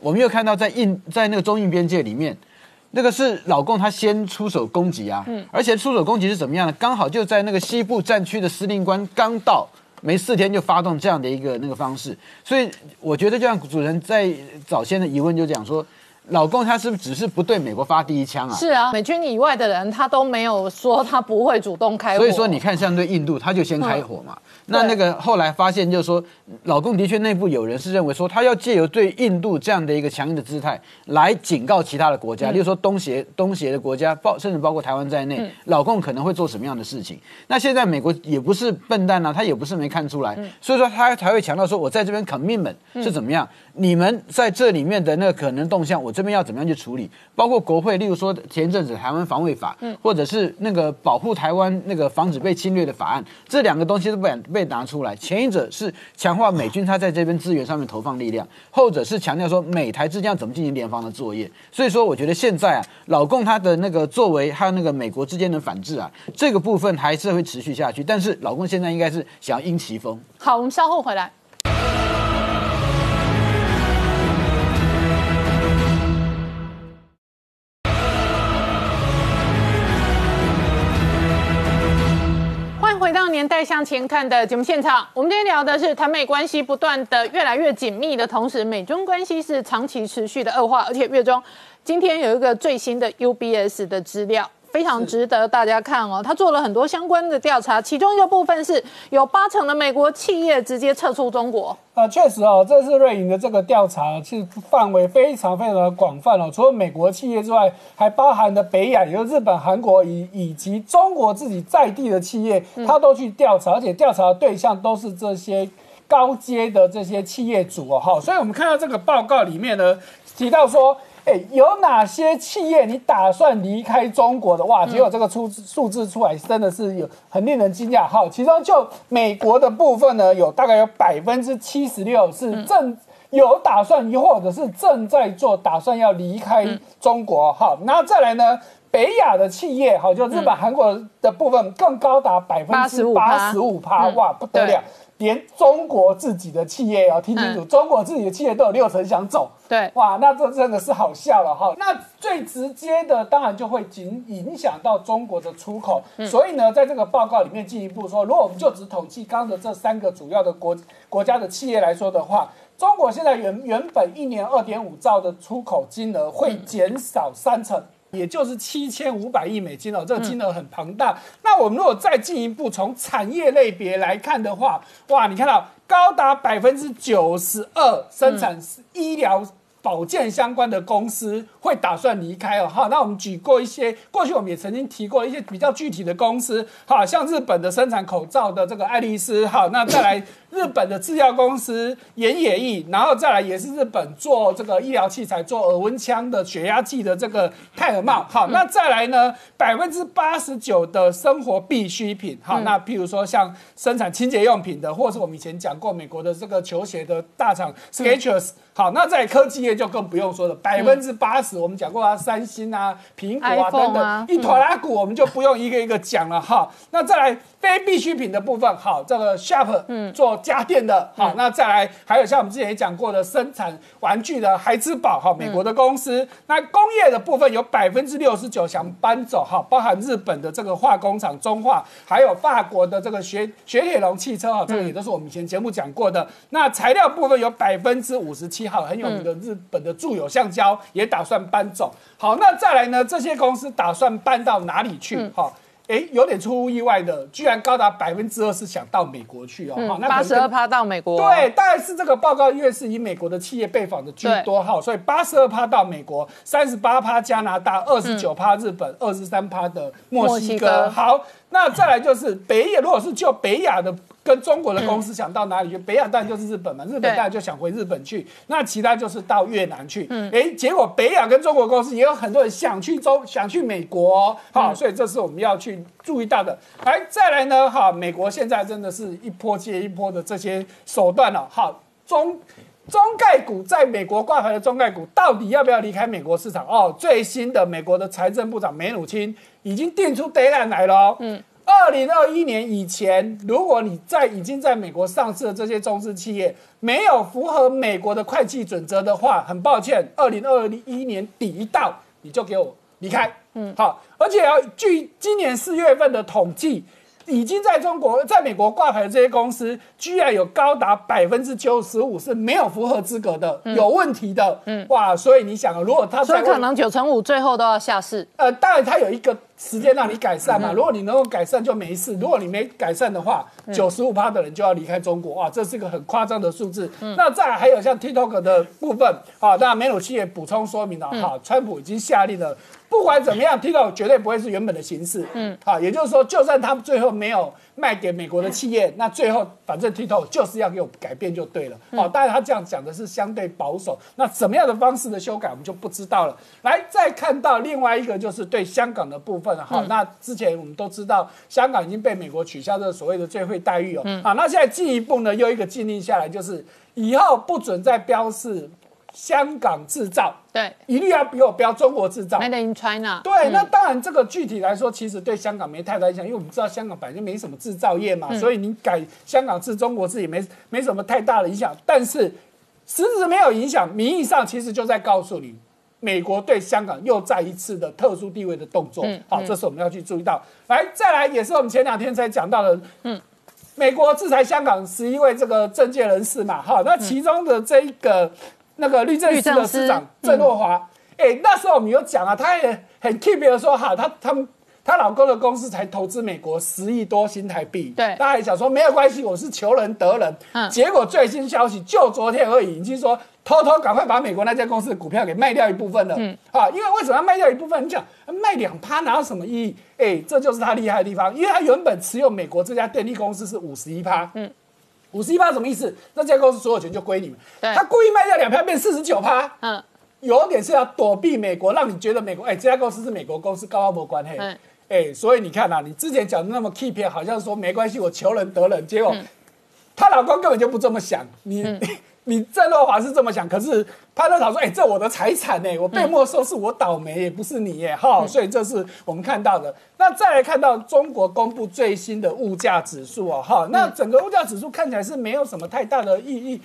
我们又看到在印在那个中印边界里面。那个是老共他先出手攻击啊，嗯而且出手攻击是怎么样呢？刚好就在那个西部战区的司令官刚到没四天就发动这样的一个那个方式，所以我觉得就像主人在早先的疑问就讲说，老共他是不是只是不对美国发第一枪啊？是啊，美军以外的人他都没有说他不会主动开火。所以说你看像对印度他就先开火嘛，那那个后来发现就是说，老共的确内部有人是认为说，他要借由对印度这样的一个强硬的姿态来警告其他的国家，例如说东协东协的国家，包甚至包括台湾在内，老共可能会做什么样的事情。那现在美国也不是笨蛋啊，他也不是没看出来，所以说他才会强调说，我在这边 commitment 是怎么样，你们在这里面的那个可能动向，我这边要怎么样去处理，包括国会，例如说前一阵子台湾防卫法，或者是那个保护台湾那个防止被侵略的法案，这两个东西都被被拿出来。前一者是强化美军他在这边资源上面投放力量，后者是强调说美台之间要怎么进行联防的作业。所以说，我觉得现在啊，老共他的那个作为还有那个美国之间的反制啊，这个部分还是会持续下去。但是老共现在应该是想要因其风。好，我们稍后回来。回到年代向前看的节目现场。我们今天聊的是台美关系不断的越来越紧密的同时，美中关系是长期持续的恶化，而且月中今天有一个最新的 UBS 的资料。非常值得大家看哦，他做了很多相关的调查，其中一个部分是有八成的美国企业直接撤出中国。啊，确实哦，这次瑞银的这个调查其实范围非常非常的广泛哦，除了美国企业之外，还包含了北亚，也就是日本、韩国以以及中国自己在地的企业，他都去调查，而且调查的对象都是这些高阶的这些企业主哦，哈，所以我们看到这个报告里面呢，提到说。哎，有哪些企业你打算离开中国的？哇，结果这个出数字出来真的是有很令人惊讶。好，其中就美国的部分呢，有大概有百分之七十六是正有打算，又或者是正在做打算要离开中国。好，那再来呢，北亚的企业，好，就日本、韩国的部分更高达百分之八十五趴，哇，不得了。连中国自己的企业哦，听清楚，中国自己的企业都有六成想走。对，哇，那这真的是好笑了哈。那最直接的，当然就会影影响到中国的出口。所以呢，在这个报告里面进一步说，如果我们就只统计刚的这三个主要的国国家的企业来说的话，中国现在原原本一年二点五兆的出口金额会减少三成。也就是七千五百亿美金哦，这个金额很庞大。那我们如果再进一步从产业类别来看的话，哇，你看到高达百分之九十二生产医疗。保健相关的公司会打算离开哦，哈，那我们举过一些，过去我们也曾经提过一些比较具体的公司，哈，像日本的生产口罩的这个爱丽丝，哈，那再来日本的制药公司岩野义，然后再来也是日本做这个医疗器材、做耳温枪的血压计的这个泰尔茂，好，那再来呢，百分之八十九的生活必需品，好，那譬如说像生产清洁用品的，或是我们以前讲过美国的这个球鞋的大厂 Skechers。好，那在科技业就更不用说了，百分之八十我们讲过啊，三星啊、苹果啊等等，一坨拉股我们就不用一个一个讲了哈。那再来非必需品的部分，好，这个 Sharp 嗯做家电的，好，那再来还有像我们之前也讲过的生产玩具的孩之宝哈，美国的公司。那工业的部分有百分之六十九想搬走哈，包含日本的这个化工厂中化，还有法国的这个雪雪铁龙汽车哈，这个也都是我们以前节目讲过的。那材料部分有百分之五十七。哈，很有名的日本的住友橡胶也打算搬走。好，那再来呢？这些公司打算搬到哪里去？哈，哎，有点出乎意外的，居然高达百分之二是想到美国去哦。好，那八十二趴到美国。对，大概是这个报告因为是以美国的企业被访的居多，哈，所以八十二趴到美国，三十八趴加拿大，二十九趴日本，二十三趴的墨西哥。好，那再来就是北野，如果是就北亚的。跟中国的公司想到哪里去？北亚当然就是日本嘛，日本当然就想回日本去。那其他就是到越南去。哎，结果北亚跟中国公司也有很多人想去中，想去美国。好，所以这是我们要去注意到的。来，再来呢？哈，美国现在真的是一波接一波的这些手段了。好，中中概股在美国挂牌的中概股，到底要不要离开美国市场？哦，最新的美国的财政部长梅努钦已经定出 deadline 来了。嗯。二零二一年以前，如果你在已经在美国上市的这些中资企业没有符合美国的会计准则的话，很抱歉，二零二一年底一到，你就给我离开。嗯，好，而且要据今年四月份的统计，已经在中国在美国挂牌的这些公司，居然有高达百分之九十五是没有符合资格的，有问题的。嗯，哇，所以你想，如果他所以可能九成五最后都要下市。呃，当然他有一个。时间让你改善嘛。如果你能够改善就没事，如果你没改善的话，九十五趴的人就要离开中国哇，这是一个很夸张的数字。那再来还有像 TikTok 的部分啊，当然梅鲁奇也补充说明了哈，川普已经下令了。不管怎么样，TikTok 绝对不会是原本的形式。嗯，好，也就是说，就算他们最后没有卖给美国的企业，那最后反正 TikTok 就是要给我改变就对了。好，当然他这样讲的是相对保守。那怎么样的方式的修改，我们就不知道了。来，再看到另外一个就是对香港的部分好，那之前我们都知道，香港已经被美国取消这所谓的最惠待遇哦。好，那现在进一步呢，又一个禁令下来，就是以后不准再标示。香港制造，对，一律要比我标中国制造，Made in China。对，那当然这个具体来说，其实对香港没太大影响，因为我们知道香港本来就没什么制造业嘛，所以你改香港制中国制也没没什么太大的影响。但是实质没有影响，名义上其实就在告诉你，美国对香港又再一次的特殊地位的动作。好，这是我们要去注意到。来，再来也是我们前两天才讲到的，嗯，美国制裁香港十一位这个政界人士嘛，哈，那其中的这一个。那个律政司的司长郑若华，哎，那时候我们有讲啊，他也很 keep 的说，哈，他他们她老公的公司才投资美国十亿多新台币，对，他还想说没有关系，我是求人得人，嗯，结果最新消息就昨天而已，已经说偷偷赶快把美国那家公司的股票给卖掉一部分了，嗯，啊，因为为什么要卖掉一部分？你讲卖两趴哪有什么意义？哎，这就是他厉害的地方，因为他原本持有美国这家电力公司是五十一趴，嗯。五十一趴什么意思？那家公司所有权就归你们。他故意卖掉两票变四十九趴，嗯，有点是要躲避美国，让你觉得美国，哎，这家公司是美国公司，高阿伯关系，哎，所以你看啊，你之前讲的那么 keep，好像说没关系，我求人得人，结果她老公根本就不这么想，你。你郑若华是这么想，可是潘乐桃说：“哎，这我的财产呢，我被没收是我倒霉，也不是你耶。”哈，所以这是我们看到的。那再来看到中国公布最新的物价指数哦，哈，那整个物价指数看起来是没有什么太大的意义。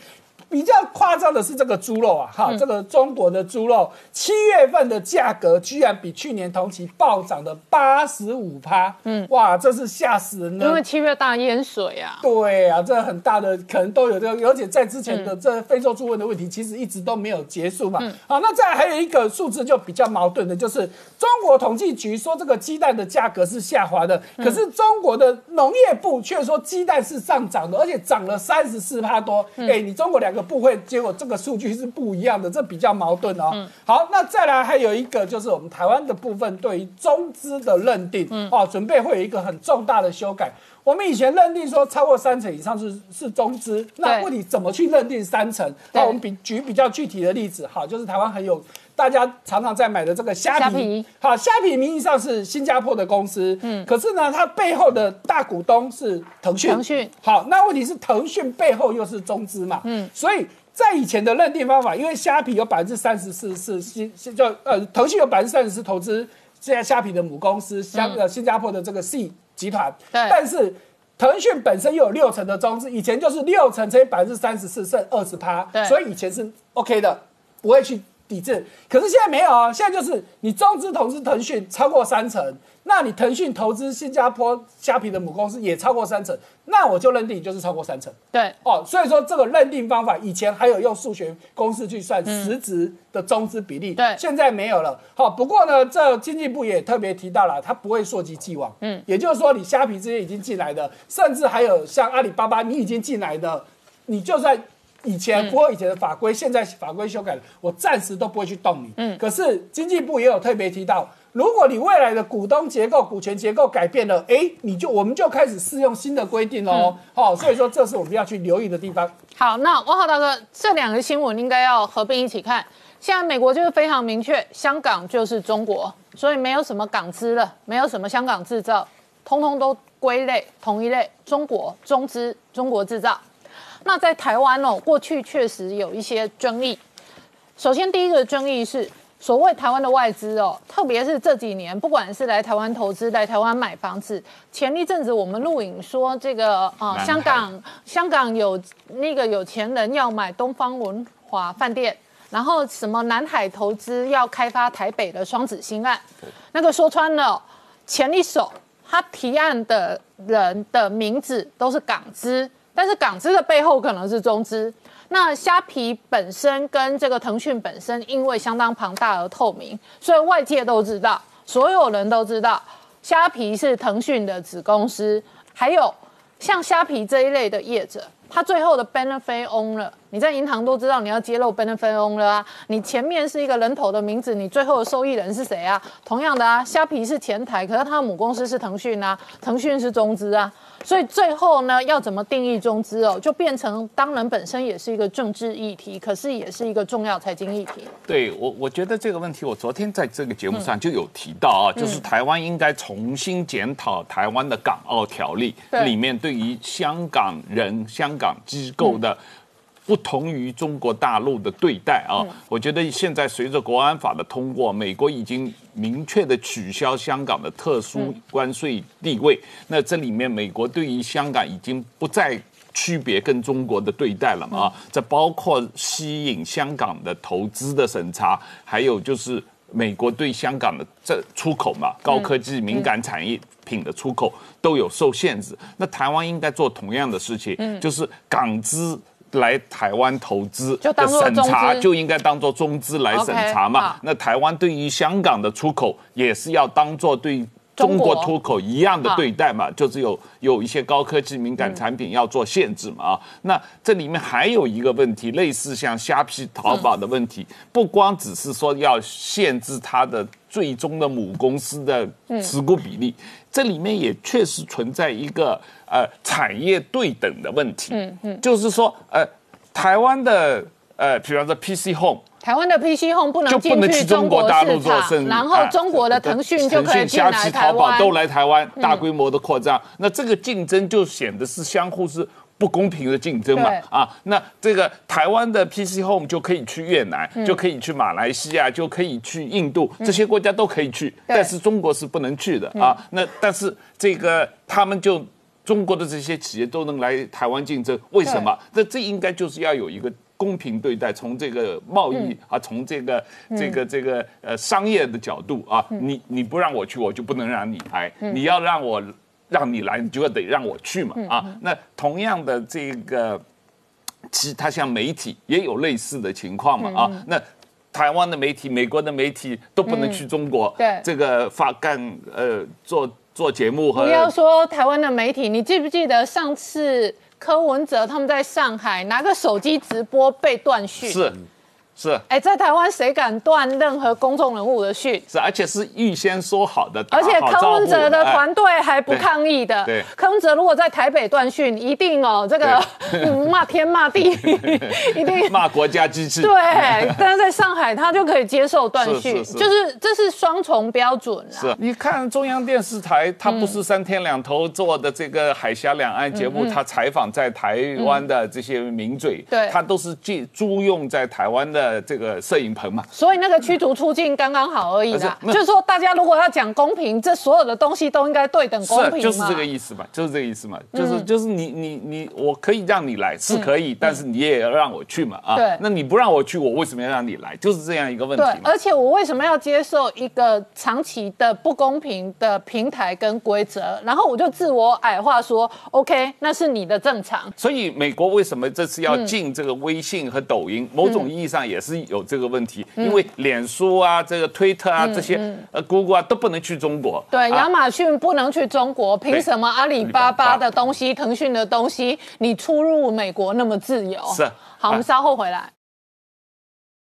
比较夸张的是这个猪肉啊，哈，这个中国的猪肉七月份的价格居然比去年同期暴涨了八十五趴，嗯，哇，这是吓死人了。因为七月大淹水啊。对啊，这很大的可能都有这个，而且在之前的这非洲猪瘟的问题，其实一直都没有结束嘛。好，那再还有一个数字就比较矛盾的，就是中国统计局说这个鸡蛋的价格是下滑的，可是中国的农业部却说鸡蛋是上涨的，而且涨了三十四趴多。哎，你中国两。个部会，结果这个数据是不一样的，这比较矛盾哦。好，那再来还有一个就是我们台湾的部分对于中资的认定，哦，准备会有一个很重大的修改。我们以前认定说超过三成以上是是中资，那问题怎么去认定三成？那我们比举比较具体的例子，好，就是台湾很有大家常常在买的这个虾皮，好，虾皮名义上是新加坡的公司，嗯，可是呢，它背后的大股东是腾讯，腾讯，好，那问题是腾讯背后又是中资嘛，嗯，所以在以前的认定方法，因为虾皮有百分之三十四是新新就呃腾讯有百分之三十四投资现在虾皮的母公司香呃新加坡的这个 C。集团，但是腾讯本身又有六成的中资，以前就是六成乘以百分之三十四，剩二十趴，所以以前是 OK 的，不会去抵制。可是现在没有啊，现在就是你中资投资腾讯超过三成。那你腾讯投资新加坡虾皮的母公司也超过三成，那我就认定就是超过三成。对，哦，所以说这个认定方法以前还有用数学公式去算实质的中资比例，对，现在没有了。好，不过呢，这经济部也特别提到了，它不会溯及既往。嗯，也就是说，你虾皮这些已经进来的，甚至还有像阿里巴巴，你已经进来的，你就算以前符合以前的法规，现在法规修改了，我暂时都不会去动你。嗯，可是经济部也有特别提到。如果你未来的股东结构、股权结构改变了，哎，你就我们就开始适用新的规定喽。好，所以说这是我们要去留意的地方。好，那王浩大哥，这两个新闻应该要合并一起看。现在美国就是非常明确，香港就是中国，所以没有什么港资了，没有什么香港制造，通通都归类同一类，中国中资、中国制造。那在台湾哦，过去确实有一些争议。首先第一个争议是。所谓台湾的外资哦，特别是这几年，不管是来台湾投资、来台湾买房子，前一阵子我们录影说这个啊，香港香港有那个有钱人要买东方文华饭店，然后什么南海投资要开发台北的双子星案，那个说穿了，前一手他提案的人的名字都是港资，但是港资的背后可能是中资。那虾皮本身跟这个腾讯本身，因为相当庞大而透明，所以外界都知道，所有人都知道，虾皮是腾讯的子公司，还有像虾皮这一类的业者，他最后的 benefit owner，你在银行都知道你要揭露 benefit owner 啊，你前面是一个人头的名字，你最后的受益人是谁啊？同样的啊，虾皮是前台，可是它的母公司是腾讯啊，腾讯是中资啊。所以最后呢，要怎么定义中资哦，就变成当人本身也是一个政治议题，可是也是一个重要财经议题。对我，我觉得这个问题，我昨天在这个节目上就有提到啊，就是台湾应该重新检讨台湾的港澳条例里面对于香港人、香港机构的。不同于中国大陆的对待啊，我觉得现在随着国安法的通过，美国已经明确的取消香港的特殊关税地位。那这里面美国对于香港已经不再区别跟中国的对待了嘛？啊，这包括吸引香港的投资的审查，还有就是美国对香港的这出口嘛，高科技敏感产业品的出口都有受限制。那台湾应该做同样的事情，就是港资。来台湾投资的审查就应该当做中资来审查嘛？那台湾对于香港的出口也是要当做对中国出口一样的对待嘛？就是有有一些高科技敏感产品要做限制嘛？啊，那这里面还有一个问题，类似像虾皮、淘宝的问题，不光只是说要限制它的最终的母公司的持股比例，这里面也确实存在一个。呃，产业对等的问题，嗯嗯，就是说，呃，台湾的呃，比方说 PC Home，台湾的 PC Home 不能进去中国大陆做生意，然后中国的腾讯就可以进来淘宝都来台湾大规模的扩张，那这个竞争就显得是相互是不公平的竞争嘛，啊，那这个台湾的 PC Home 就可以去越南，就可以去马来西亚，就可以去印度，这些国家都可以去，但是中国是不能去的啊，那但是这个他们就。中国的这些企业都能来台湾竞争，为什么？那这应该就是要有一个公平对待，从这个贸易啊，从这个这个这个呃商业的角度啊，你你不让我去，我就不能让你来；你要让我让你来，你就要得让我去嘛啊。那同样的这个，其他像媒体也有类似的情况嘛啊。那台湾的媒体、美国的媒体都不能去中国，对这个发干呃做。做节目和不要说台湾的媒体，你记不记得上次柯文哲他们在上海拿个手机直播被断讯？是。是，哎，在台湾谁敢断任何公众人物的讯？是，而且是预先说好的，而且柯文哲的团队还不抗议的。对，柯文哲如果在台北断讯，一定哦，这个 骂天骂地，一定骂国家机器。对，但是在上海他就可以接受断讯，就是这是双重标准啊。是，你看中央电视台，他不是三天两头做的这个海峡两岸节目，他采访在台湾的这些名嘴，对，他都是借租用在台湾的。呃，这个摄影棚嘛，所以那个驱逐出境刚刚好而已啦。就是说，大家如果要讲公平，这所有的东西都应该对等公平就是这个意思嘛，就是这个意思嘛，就是就是你你你，我可以让你来是可以，但是你也要让我去嘛啊。对，那你不让我去，我为什么要让你来？就是这样一个问题。对，而且我为什么要接受一个长期的不公平的平台跟规则？然后我就自我矮化说，OK，那是你的正常。所以美国为什么这次要禁这个微信和抖音？某种意义上也。也是有这个问题，因为脸书啊、这个推特啊这些呃，Google 啊都不能去中国。对，亚马逊不能去中国，凭什么阿里巴巴的东西、腾讯的东西，你出入美国那么自由？是。好，我们稍后回来。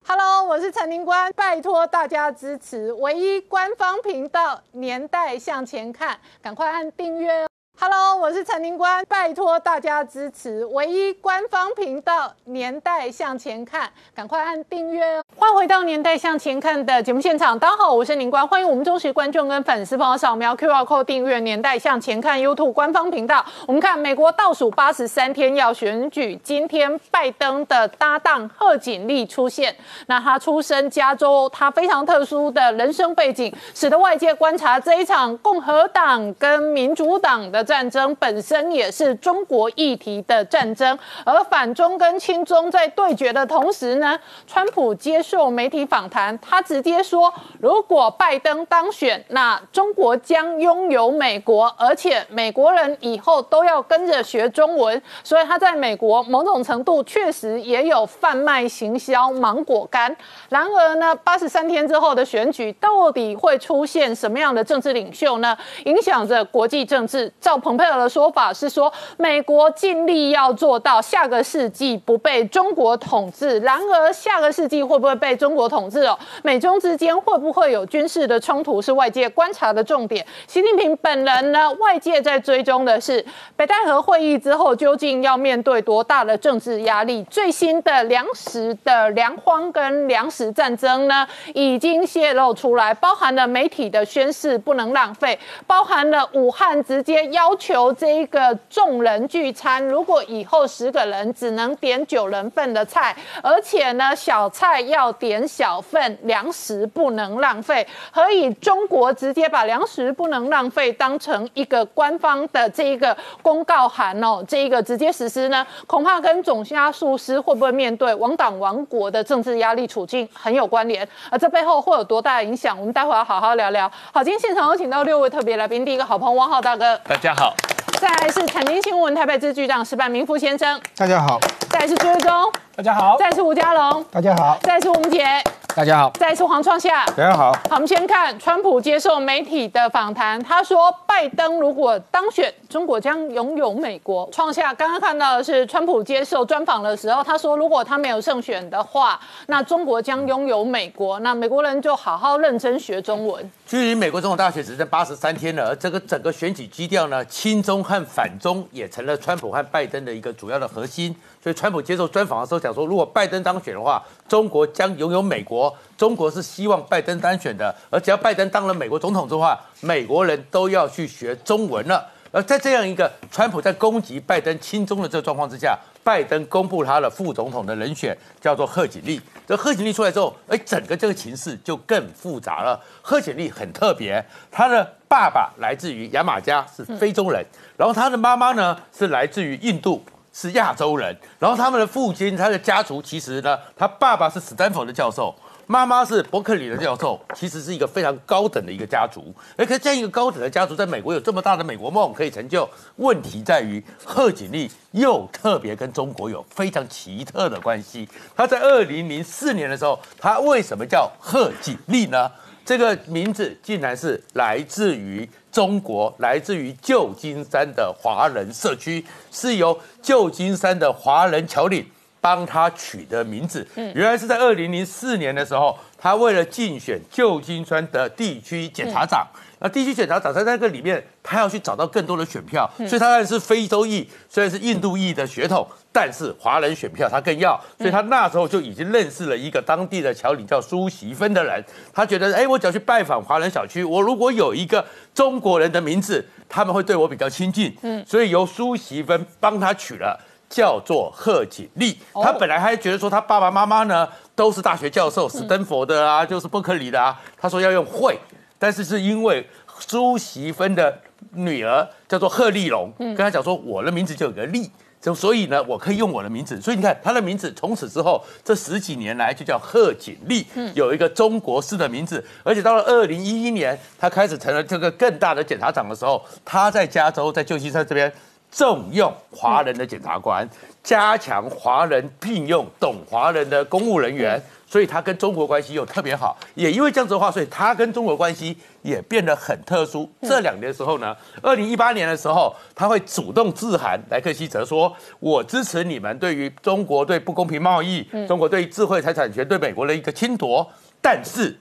Hello，我是陈宁官，拜托大家支持唯一官方频道《年代向前看》，赶快按订阅哦。Hello，我是陈宁官，拜托大家支持唯一官方频道《年代向前看》，赶快按订阅哦！欢迎回到《年代向前看》的节目现场，大家好，我是宁官，欢迎我们忠实观众跟粉丝朋友扫描 QR Code 订阅《年代向前看》YouTube 官方频道。我们看美国倒数八十三天要选举，今天拜登的搭档贺锦丽出现。那他出身加州，他非常特殊的人生背景，使得外界观察这一场共和党跟民主党的。战争本身也是中国议题的战争，而反中跟亲中在对决的同时呢，川普接受媒体访谈，他直接说，如果拜登当选，那中国将拥有美国，而且美国人以后都要跟着学中文，所以他在美国某种程度确实也有贩卖行销芒果干。然而呢，八十三天之后的选举到底会出现什么样的政治领袖呢？影响着国际政治。照蓬佩尔的说法是说，美国尽力要做到下个世纪不被中国统治。然而，下个世纪会不会被中国统治哦？美中之间会不会有军事的冲突，是外界观察的重点。习近平本人呢？外界在追踪的是北戴河会议之后，究竟要面对多大的政治压力？最新的粮食的粮荒跟粮食战争呢，已经泄露出来，包含了媒体的宣誓不能浪费，包含了武汉直接要要求这一个众人聚餐，如果以后十个人只能点九人份的菜，而且呢，小菜要点小份，粮食不能浪费。何以中国直接把粮食不能浪费当成一个官方的这一个公告函哦，这一个直接实施呢？恐怕跟总加速师会不会面对亡党亡国的政治压力处境很有关联。而这背后会有多大的影响？我们待会要好好聊聊。好，今天现场有请到六位特别来宾，第一个好朋友汪浩大哥，大家好。再来是产经新闻台北支局长石板明夫先生，大家好。再来是朱一中，大家好。再来是吴家龙，大家好。再来是吴杰，大家好。再来是黄创夏，大家好。好，我们先看川普接受媒体的访谈，他说拜登如果当选，中国将拥有美国。创下刚刚看到的是川普接受专访的时候，他说如果他没有胜选的话，那中国将拥有美国，那美国人就好好认真学中文。距离美国总统大选只剩八十三天了，而这个整个选举基调呢，亲中和反中也成了川普和拜登的一个主要的核心。所以川普接受专访的时候讲说，如果拜登当选的话，中国将拥有美国。中国是希望拜登当选的，而只要拜登当了美国总统之后，美国人都要去学中文了。而在这样一个川普在攻击拜登亲中的这个状况之下，拜登公布他的副总统的人选叫做贺锦丽。这贺锦丽出来之后，哎，整个这个情势就更复杂了。贺锦丽很特别，他的爸爸来自于牙买加，是非洲人，然后他的妈妈呢是来自于印度。是亚洲人，然后他们的父亲，他的家族其实呢，他爸爸是史丹佛的教授，妈妈是伯克利的教授，其实是一个非常高等的一个家族。而可这样一个高等的家族，在美国有这么大的美国梦可以成就，问题在于贺锦丽又特别跟中国有非常奇特的关系。他在二零零四年的时候，他为什么叫贺锦丽呢？这个名字竟然是来自于中国，来自于旧金山的华人社区，是由旧金山的华人侨领帮他取的名字。嗯，原来是在二零零四年的时候，他为了竞选旧金山的地区检察长。那地区检察长在那个里面，他要去找到更多的选票，所以他当然是非洲裔，虽然是印度裔的血统，但是华人选票他更要，所以他那时候就已经认识了一个当地的侨领叫苏习芬的人，他觉得，哎，我只要去拜访华人小区，我如果有一个中国人的名字，他们会对我比较亲近，嗯，所以由苏习芬帮他取了叫做贺锦丽。他本来还觉得说他爸爸妈妈呢都是大学教授，史登佛的啊，就是伯克利的啊，他说要用会。但是是因为朱锡芬的女儿叫做贺丽龙，跟他讲说我的名字就有个丽，就所以呢，我可以用我的名字。所以你看他的名字从此之后这十几年来就叫贺锦丽，有一个中国式的名字。而且到了二零一一年，他开始成了这个更大的检察长的时候，他在加州在旧金山这边重用华人的检察官，加强华人聘用懂华人的公务人员。所以他跟中国关系又特别好，也因为这样子的话，所以他跟中国关系也变得很特殊。这两年的时候呢，二零一八年的时候，他会主动致函莱克希泽说：“我支持你们对于中国对不公平贸易，中国对智慧财产权对美国的一个侵夺。”但是，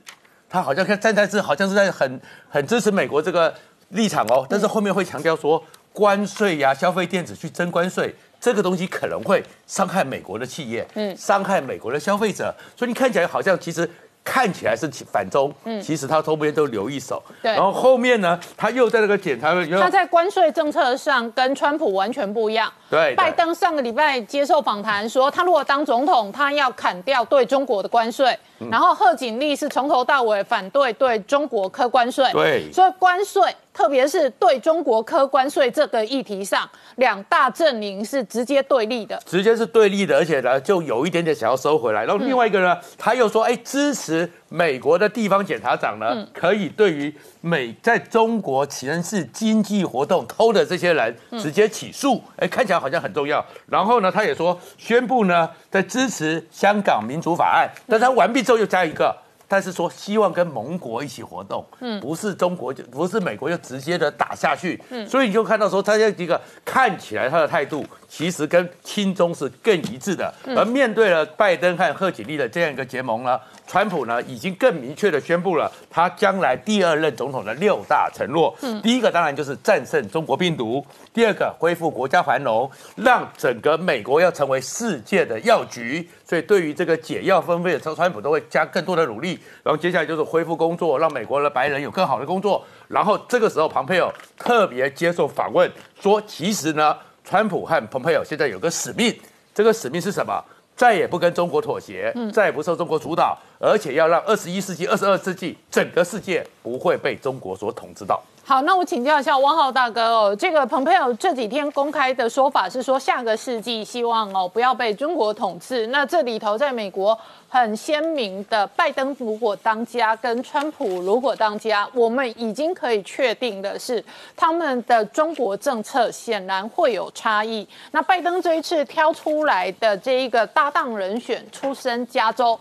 他好像看站在是好像是在很很支持美国这个立场哦，但是后面会强调说关税呀、消费电子去征关税。这个东西可能会伤害美国的企业，嗯，伤害美国的消费者，所以你看起来好像其实看起来是反中，嗯，其实他周边都留一手，对。然后后面呢，他又在那个检查，他在关税政策上跟川普完全不一样，对。拜登上个礼拜接受访谈说，他如果当总统，他要砍掉对中国的关税，然后贺锦丽是从头到尾反对对中国科关税，对。所以关税。特别是对中国科关税这个议题上，两大阵营是直接对立的。直接是对立的，而且呢，就有一点点想要收回来。然后另外一个呢，他又说，哎，支持美国的地方检察长呢，可以对于美在中国从事经济活动偷的这些人直接起诉。哎，看起来好像很重要。然后呢，他也说宣布呢，在支持香港民主法案。但他完毕之后又加一个。但是说希望跟盟国一起活动，嗯，不是中国就不是美国就直接的打下去，嗯，所以你就看到说他这一个看起来他的态度其实跟亲中是更一致的，而面对了拜登和贺锦丽的这样一个结盟呢，川普呢已经更明确的宣布了他将来第二任总统的六大承诺，嗯，第一个当然就是战胜中国病毒，第二个恢复国家繁荣，让整个美国要成为世界的药局。所以，对于这个解药分配的川川普都会加更多的努力。然后接下来就是恢复工作，让美国的白人有更好的工作。然后这个时候，蓬佩奥特别接受访问，说其实呢，川普和蓬佩奥现在有个使命，这个使命是什么？再也不跟中国妥协，再也不受中国主导，而且要让二十一世纪、二十二世纪整个世界不会被中国所统治到。好，那我请教一下汪浩大哥哦，这个蓬佩奥这几天公开的说法是说，下个世纪希望哦不要被中国统治。那这里头在美国很鲜明的，拜登如果当家，跟川普如果当家，我们已经可以确定的是，他们的中国政策显然会有差异。那拜登这一次挑出来的这一个搭档人选，出身加州。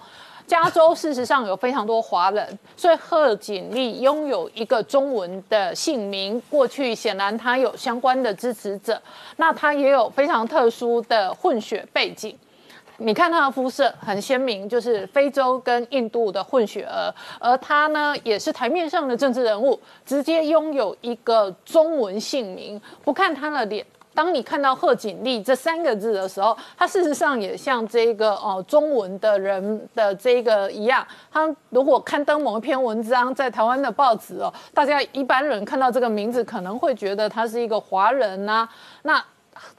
加州事实上有非常多华人，所以贺锦丽拥有一个中文的姓名。过去显然他有相关的支持者，那他也有非常特殊的混血背景。你看他的肤色很鲜明，就是非洲跟印度的混血儿，而他呢也是台面上的政治人物，直接拥有一个中文姓名。不看他的脸。当你看到贺锦丽这三个字的时候，他事实上也像这个哦中文的人的这个一样。他如果刊登某一篇文章在台湾的报纸哦，大家一般人看到这个名字可能会觉得他是一个华人呐。那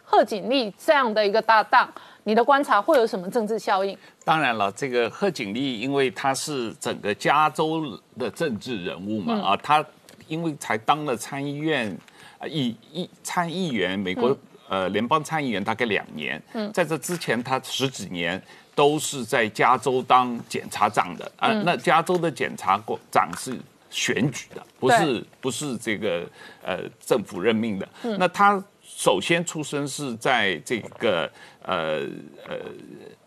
贺锦丽这样的一个搭档，你的观察会有什么政治效应？当然了，这个贺锦丽因为他是整个加州的政治人物嘛啊，他因为才当了参议院。啊，议议参议员，美国呃联邦参议员大概两年，嗯在这之前他十几年都是在加州当检察长的啊。那加州的检察长是选举的，不是不是这个呃政府任命的。那他首先出生是在这个呃呃。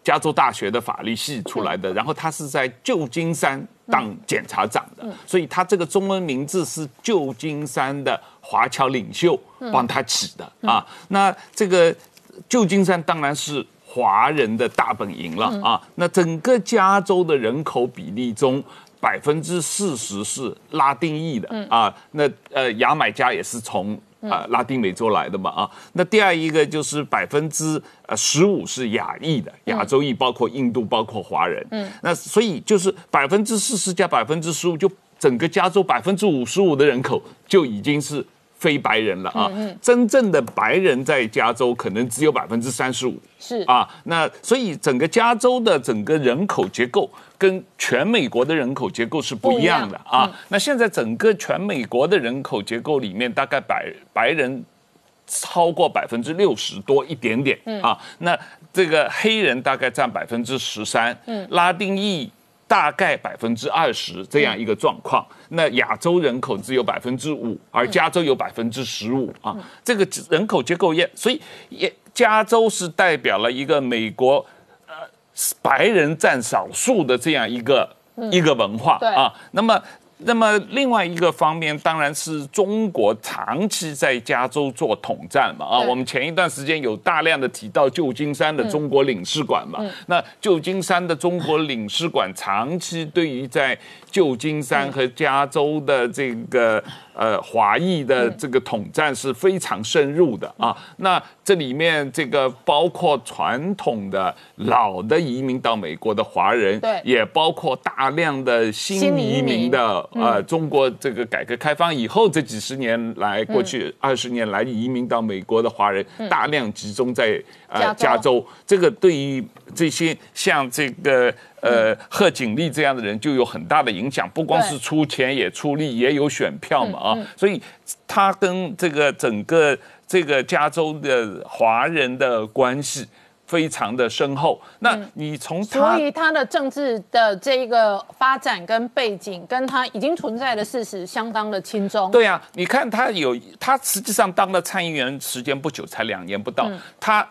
加州大学的法律系出来的，然后他是在旧金山当检察长的，所以他这个中文名字是旧金山的华侨领袖帮他起的啊。那这个旧金山当然是华人的大本营了啊。那整个加州的人口比例中，百分之四十是拉丁裔的啊。那呃，牙买加也是从。啊，拉丁美洲来的嘛啊，那第二一个就是百分之呃十五是亚裔的，亚洲裔包括印度，包括华人，嗯，那所以就是百分之四十加百分之十五，就整个加州百分之五十五的人口就已经是。非白人了啊，真正的白人在加州可能只有百分之三十五，是啊，那所以整个加州的整个人口结构跟全美国的人口结构是不一样的啊。那现在整个全美国的人口结构里面，大概白白人超过百分之六十多一点点啊，那这个黑人大概占百分之十三，嗯，拉丁裔。大概百分之二十这样一个状况，那亚洲人口只有百分之五，而加州有百分之十五啊，这个人口结构也，所以也加州是代表了一个美国呃白人占少数的这样一个一个文化啊，那么。那么另外一个方面，当然是中国长期在加州做统战嘛啊，我们前一段时间有大量的提到旧金山的中国领事馆嘛，那旧金山的中国领事馆长期对于在旧金山和加州的这个。呃，华裔的这个统战是非常深入的啊。那这里面这个包括传统的老的移民到美国的华人，对，也包括大量的新移民的呃中国这个改革开放以后这几十年来，过去二十年来移民到美国的华人大量集中在呃加州，这个对于这些像这个呃贺锦丽这样的人就有很大的影响，不光是出钱也出力，也有选票嘛啊，所以他跟这个整个这个加州的华人的关系非常的深厚。那你从他所以他的政治的这一个发展跟背景，跟他已经存在的事实相当的轻松。对啊，你看他有，他实际上当了参议员时间不久，才两年不到。他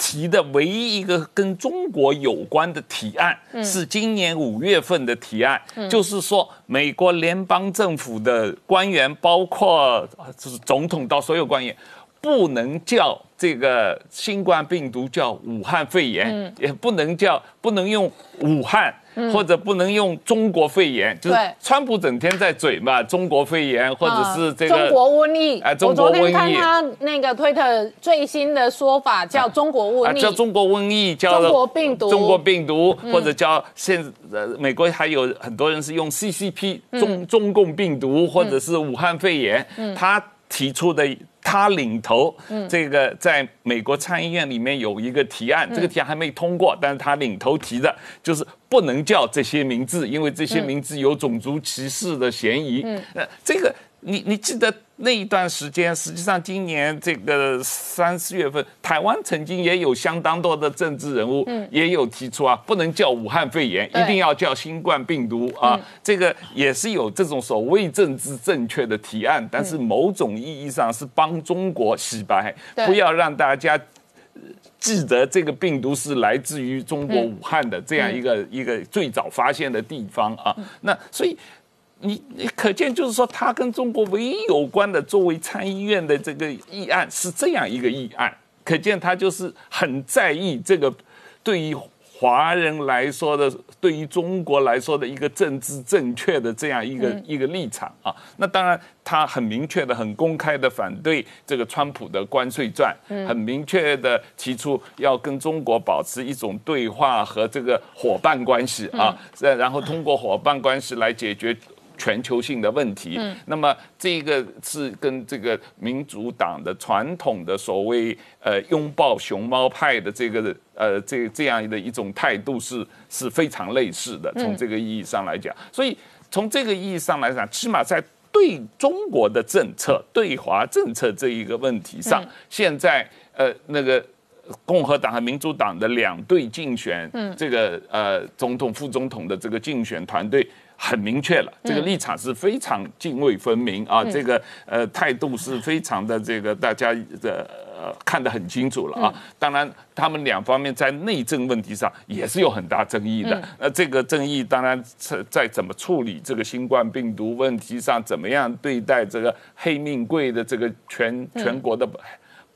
提的唯一一个跟中国有关的提案，是今年五月份的提案，就是说美国联邦政府的官员，包括呃就是总统到所有官员。不能叫这个新冠病毒叫武汉肺炎，也不能叫不能用武汉，或者不能用中国肺炎，就是川普整天在嘴嘛，中国肺炎或者是这个、中国瘟疫。哎中国瘟疫。天看他那个推特最新的说法叫中国瘟啊，疫，叫中国瘟疫，叫中国病毒。嗯中国病毒，或者叫现呃，美国还有很多人是用 CCP 嗯中中共病毒，或者是武汉肺炎，他提出的。他领头，嗯。这个在美国参议院里面有一个提案，嗯。这个提案还没通过，但是他领头提的，就是不能叫这些名字，因为这些名字有种族歧视的嫌疑。呃，这个你你记得那一段时间，实际上今年这个三四月份，台湾曾经也有相当多的政治人物也有提出啊，不能叫武汉肺炎，一定要叫新冠病毒啊。这个也是有这种所谓政治正确的提案，但是某种意义上是帮中国洗白，对。不要让大家。记得这个病毒是来自于中国武汉的这样一个、一个最早发现的地方啊，那所以你你可见就是说，他跟中国唯一有关的作为参议院的这个议案是这样一个议案，可见他就是很在意这个对于华人来说的，对于中国来说的一个政治正确的这样一个、一个立场啊。那当然，他很明确的、很公开的反对这个川普的关税战，很明确的提出要跟中国保持一种对话和这个伙伴关系啊，呃然后通过伙伴关系来解决。全球性的问题，那么这个是跟这个民主党的传统的所谓呃拥抱熊猫派的这个呃这这样的一种态度是是非常类似的，从这个意义上来讲，所以从这个意义上来讲，起码在对中国的政策、对华政策这一个问题上，现在呃那个。共和党和民主党的两队竞选，这个呃总统、副总统的这个竞选团队很明确了，这个立场是非常泾渭分明啊，这个呃态度是非常的这个大家的呃看得很清楚了啊。当然，他们两方面在内政问题上也是有很大争议的。那这个争议当然是在怎么处理这个新冠病毒问题上，怎么样对待这个黑命贵的这个全全国的。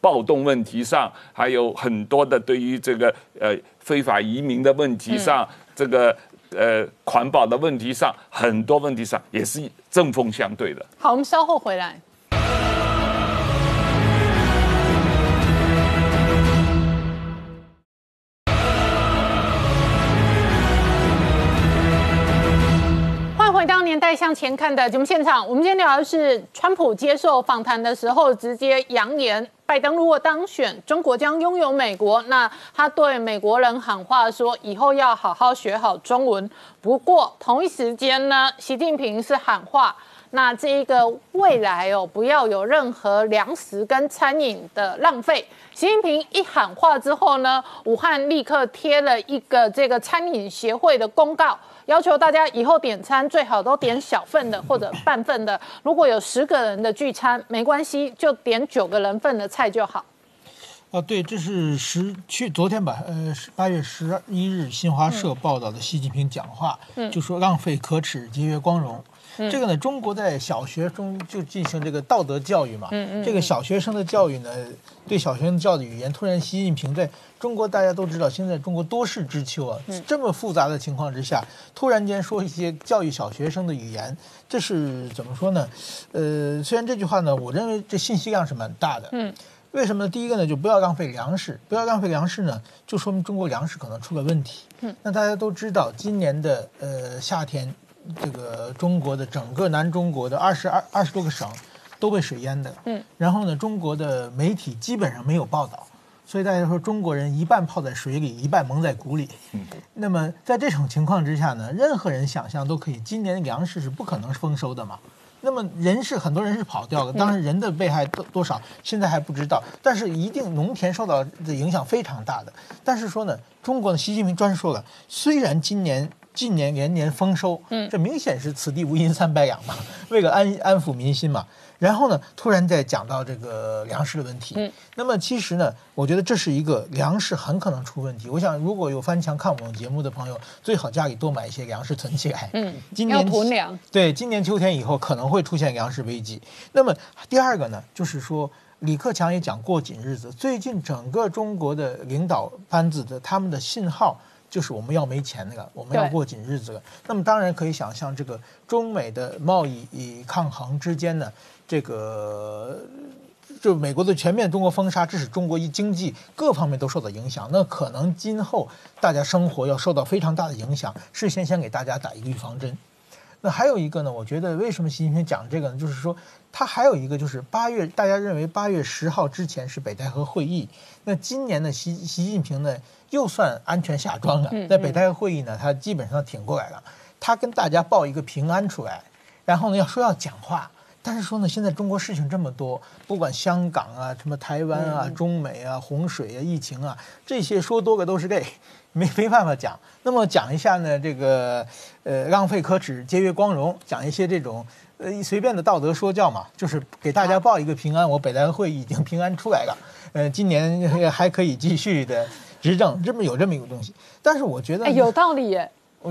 暴动问题上，还有很多的对于这个呃非法移民的问题上，这个呃环保的问题上，很多问题上也是针锋相对的。好，我们稍后回来。《向前看》的节目现场。我们今天聊的是川普接受访谈的时候，直接扬言，拜登如果当选，中国将拥有美国。那他对美国人喊话说，以后要好好学好中文。不过同一时间呢，习近平是喊话。那这一个未来哦，不要有任何粮食跟餐饮的浪费。习近平一喊话之后呢，武汉立刻贴了一个这个餐饮协会的公告，要求大家以后点餐最好都点小份的或者半份的。如果有十个人的聚餐，没关系，就点九个人份的菜就好。啊，对，这是十去昨天吧，呃，八月十一日新华社报道的习近平讲话，就说浪费可耻，节约光荣。这个呢，中国在小学中就进行这个道德教育嘛。这个小学生的教育呢，对小学生教的语言，突然习近平在中国大家都知道，现在中国多事之秋啊，这么复杂的情况之下，突然间说一些教育小学生的语言，这是怎么说呢？呃，虽然这句话呢，我认为这信息量是蛮大的。嗯。为什么呢？第一个呢，就不要浪费粮食，不要浪费粮食呢，就说明中国粮食可能出了问题。嗯，那大家都知道，今年的呃夏天，这个中国的整个南中国的二十二二十多个省都被水淹的。嗯，然后呢，中国的媒体基本上没有报道，所以大家说中国人一半泡在水里，一半蒙在鼓里。嗯，那么在这种情况之下呢，任何人想象都可以，今年粮食是不可能丰收的嘛。那么人是很多人是跑掉的，当然人的危害多多少现在还不知道，但是一定农田受到的影响非常大的。但是说呢，中国的习近平专说了，虽然今年近年连年丰收，嗯，这明显是此地无银三百两嘛，为了安安抚民心嘛。然后呢，突然再讲到这个粮食的问题。嗯，那么其实呢，我觉得这是一个粮食很可能出问题。我想如果有翻墙看我们节目的朋友，最好家里多买一些粮食存起来。嗯，今年囤粮。对，今年秋天以后可能会出现粮食危机。那么第二个呢，就是说李克强也讲过紧日子。最近整个中国的领导班子的他们的信号。就是我们要没钱那个，我们要过紧日子了。那么当然可以想象，这个中美的贸易与抗衡之间呢，这个就美国的全面中国封杀，致使中国一经济各方面都受到影响。那可能今后大家生活要受到非常大的影响。事先先给大家打一个预防针。那还有一个呢，我觉得为什么习近平讲这个呢？就是说，他还有一个就是八月，大家认为八月十号之前是北戴河会议。那今年的习习近平呢，又算安全下庄了，在北戴河会议呢，他基本上挺过来了。他跟大家报一个平安出来，然后呢要说要讲话，但是说呢，现在中国事情这么多，不管香港啊、什么台湾啊、中美啊、洪水啊、疫情啊，这些说多个都是累。没没办法讲，那么讲一下呢，这个呃浪费可耻，节约光荣，讲一些这种呃随便的道德说教嘛，就是给大家报一个平安。我北戴会已经平安出来了，呃，今年还可以继续的执政，这么有这么一个东西。但是我觉得有道理。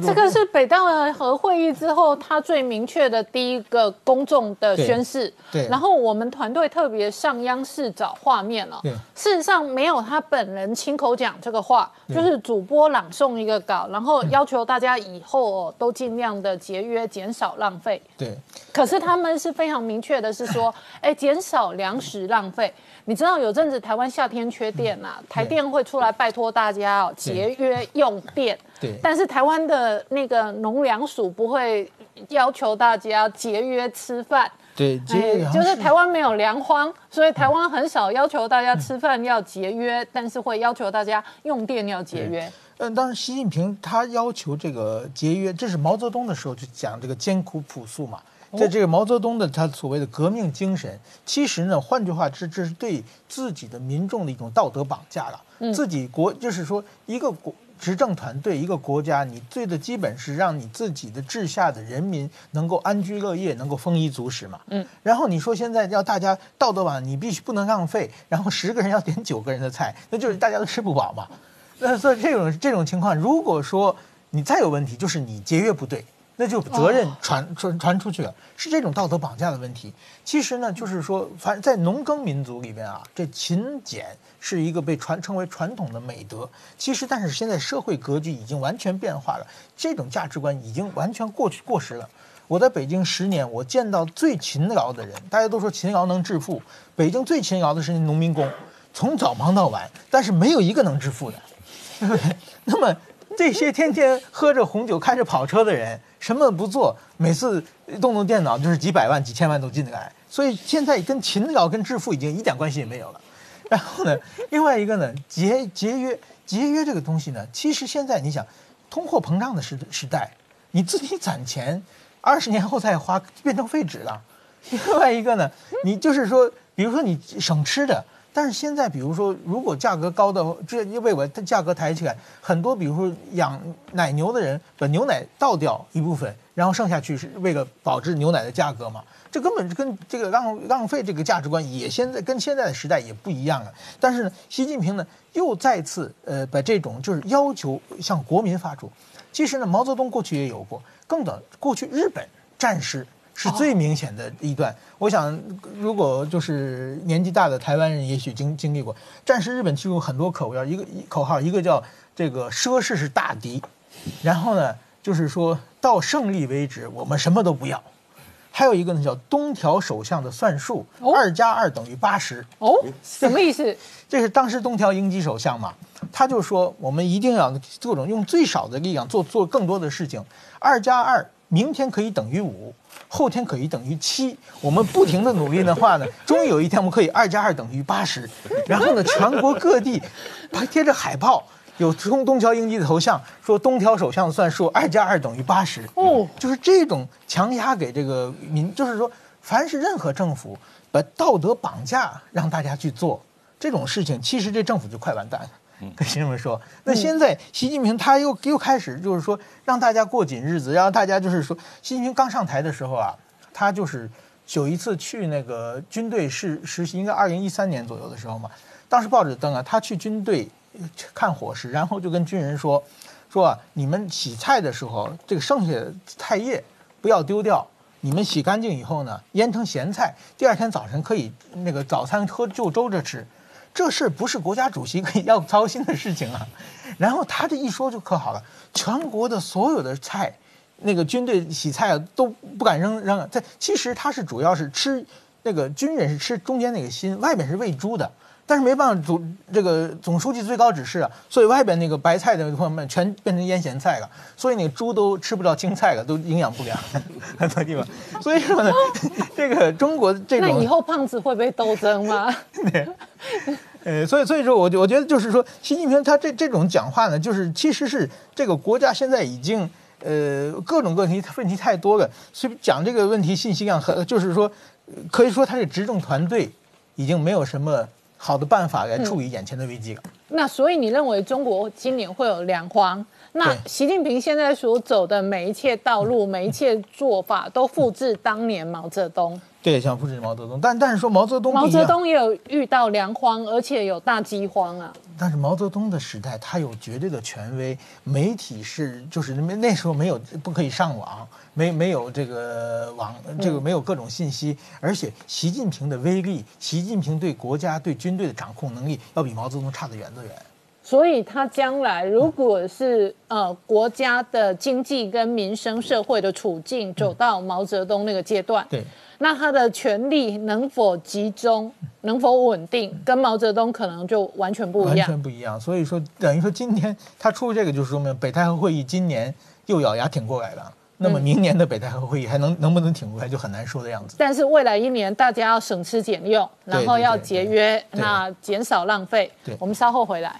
这个是北戴河会议之后，他最明确的第一个公众的宣誓。对。然后我们团队特别上央视找画面了。对。事实上没有他本人亲口讲这个话，就是主播朗诵一个稿，然后要求大家以后都尽量的节约，减少浪费。对。可是他们是非常明确的，是说，哎，减少粮食浪费。你知道有阵子台湾夏天缺电呐，台电会出来拜托大家哦节约用电。对。但是台湾的那个农粮署不会要求大家节约吃饭。对，就是台湾没有粮荒，所以台湾很少要求大家吃饭要节约，但是会要求大家用电要节约。嗯，当时习近平他要求这个节约，这是毛泽东的时候就讲这个艰苦朴素嘛。在这个毛泽东的他所谓的革命精神，其实呢，换句话这这是对自己的民众的一种道德绑架了。自己国就是说，一个国执政团队，一个国家，你最的基本是让你自己的治下的人民能够安居乐业，能够丰衣足食嘛。嗯。然后你说现在要大家道德绑，你必须不能浪费，然后十个人要点九个人的菜，那就是大家都吃不饱嘛。那所以这种这种情况，如果说你再有问题，就是你节约不对。那就责任传传传出去了，是这种道德绑架的问题。其实呢，就是说，反正在农耕民族里边啊，这勤俭是一个被传称为传统的美德。其实，但是现在社会格局已经完全变化了，这种价值观已经完全过去过时了。我在北京十年，我见到最勤劳的人，大家都说勤劳能致富，北京最勤劳的是农民工，从早忙到晚，但是没有一个能致富的，对不对？那么。这些天天喝着红酒、开着跑车的人，什么不做，每次动动电脑就是几百万、几千万都进得来。所以现在跟勤劳、跟致富已经一点关系也没有了。然后呢，另外一个呢，节节约节约这个东西呢，其实现在你想，通货膨胀的时时代，你自己攒钱，二十年后再花变成废纸了。另外一个呢，你就是说，比如说你省吃的。但是现在，比如说，如果价格高的，这因为我它价格抬起来，很多，比如说养奶牛的人把牛奶倒掉一部分，然后剩下去是为了保质牛奶的价格嘛？这根本跟这个浪浪费这个价值观也现在跟现在的时代也不一样了。但是呢，习近平呢又再次呃把这种就是要求向国民发出。其实呢，毛泽东过去也有过，更早过去日本战时。是最明显的一段。我想，如果就是年纪大的台湾人，也许经经历过战时，日本其实有很多口号，一个口号，一个叫这个奢侈是大敌，然后呢，就是说到胜利为止，我们什么都不要。还有一个呢，叫东条首相的算术，二加二等于八十。哦，什么意思？这是当时东条英机首相嘛，他就说我们一定要各种用最少的力量做做更多的事情，二加二。明天可以等于五，后天可以等于七。我们不停的努力的话呢，终于有一天我们可以二加二等于八十。然后呢，全国各地还贴着海报，有东东条英机的头像，说东条首相算数，二加二等于八十。哦就是这种强压给这个民，就是说，凡是任何政府把道德绑架让大家去做这种事情，其实这政府就快完蛋了。跟新们说，那现在习近平他又又开始就是说让大家过紧日子，让大家就是说，习近平刚上台的时候啊，他就是有一次去那个军队是实习，应该二零一三年左右的时候嘛，当时报纸登啊，他去军队看伙食，然后就跟军人说，说，你们洗菜的时候，这个剩下的菜叶不要丢掉，你们洗干净以后呢，腌成咸菜，第二天早晨可以那个早餐喝就粥着吃。这事不是国家主席可以要操心的事情啊。然后他这一说就可好了，全国的所有的菜，那个军队洗菜啊都不敢扔扔了。这其实他是主要是吃那个军人是吃中间那个心，外面是喂猪的。但是没办法，总这个总书记最高指示啊，所以外边那个白菜的朋友们全变成腌咸菜了，所以那个猪都吃不到青菜了，都营养不良很多地方。所以说呢，这个中国这种那以后胖子会被斗争吗？呃，所以所以说，我我觉得就是说，习近平他这这种讲话呢，就是其实是这个国家现在已经呃各种问题问题太多了，所以讲这个问题信息量很，就是说，呃可以说他这执政团队已经没有什么好的办法来处理眼前的危机嗯。那所以你认为中国今年会有两荒？那习近平现在所走的每一切道路、每一切做法，都复制当年毛泽东。对，像复制毛泽东，但但是说毛泽东毛泽东也有遇到粮荒，而且有大饥荒啊。但是毛泽东的时代，他有绝对的权威，媒体是就是那那时候没有不可以上网，没没有这个网这个没有各种信息，而且习近平的威力，习近平对国家对军队的掌控能力，要比毛泽东差得远得远。所以他将来如果是呃国家的经济跟民生社会的处境走到毛泽东那个阶段，对，那他的权力能否集中、能否稳定，跟毛泽东可能就完全不一样完。全不一样。所以说，等于说今天他出这个，就是说明北戴河会议今年又咬牙挺过来了。那么明年的北戴河会议还能能不能挺过来，就很难说的样子。但是未来一年大家要省吃俭用，然后要节约，那减少浪费对。我们稍后回来。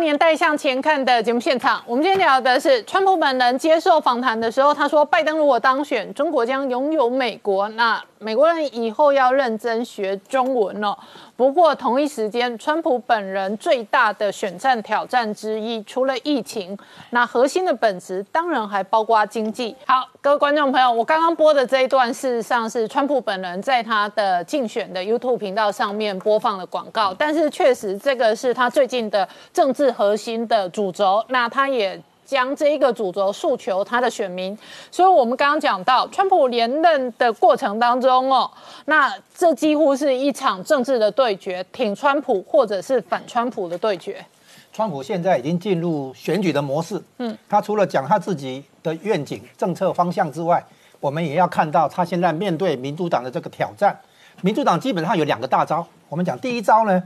年代向前看的节目现场。我们今天聊的是川普本人接受访谈的时候，他说，拜登如果当选，中国将拥有美国。那美国人以后要认真学中文了。不过同一时间，川普本人最大的选战挑战之一，除了疫情，那核心的本质当然还包括经济。好，各位观众朋友，我刚刚播的这一段，事实上是川普本人在他的竞选的 YouTube 频道上面播放的广告，但是确实这个是他最近的政治核心的主轴。那他也。将这一个主轴诉求他的选民，所以我们刚刚讲到，川普连任的过程当中哦，那这几乎是一场政治的对决，挺川普或者是反川普的对决。川普现在已经进入选举的模式，嗯，他除了讲他自己的愿景、政策方向之外，我们也要看到他现在面对民主党的这个挑战。民主党基本上有两个大招，我们讲第一招呢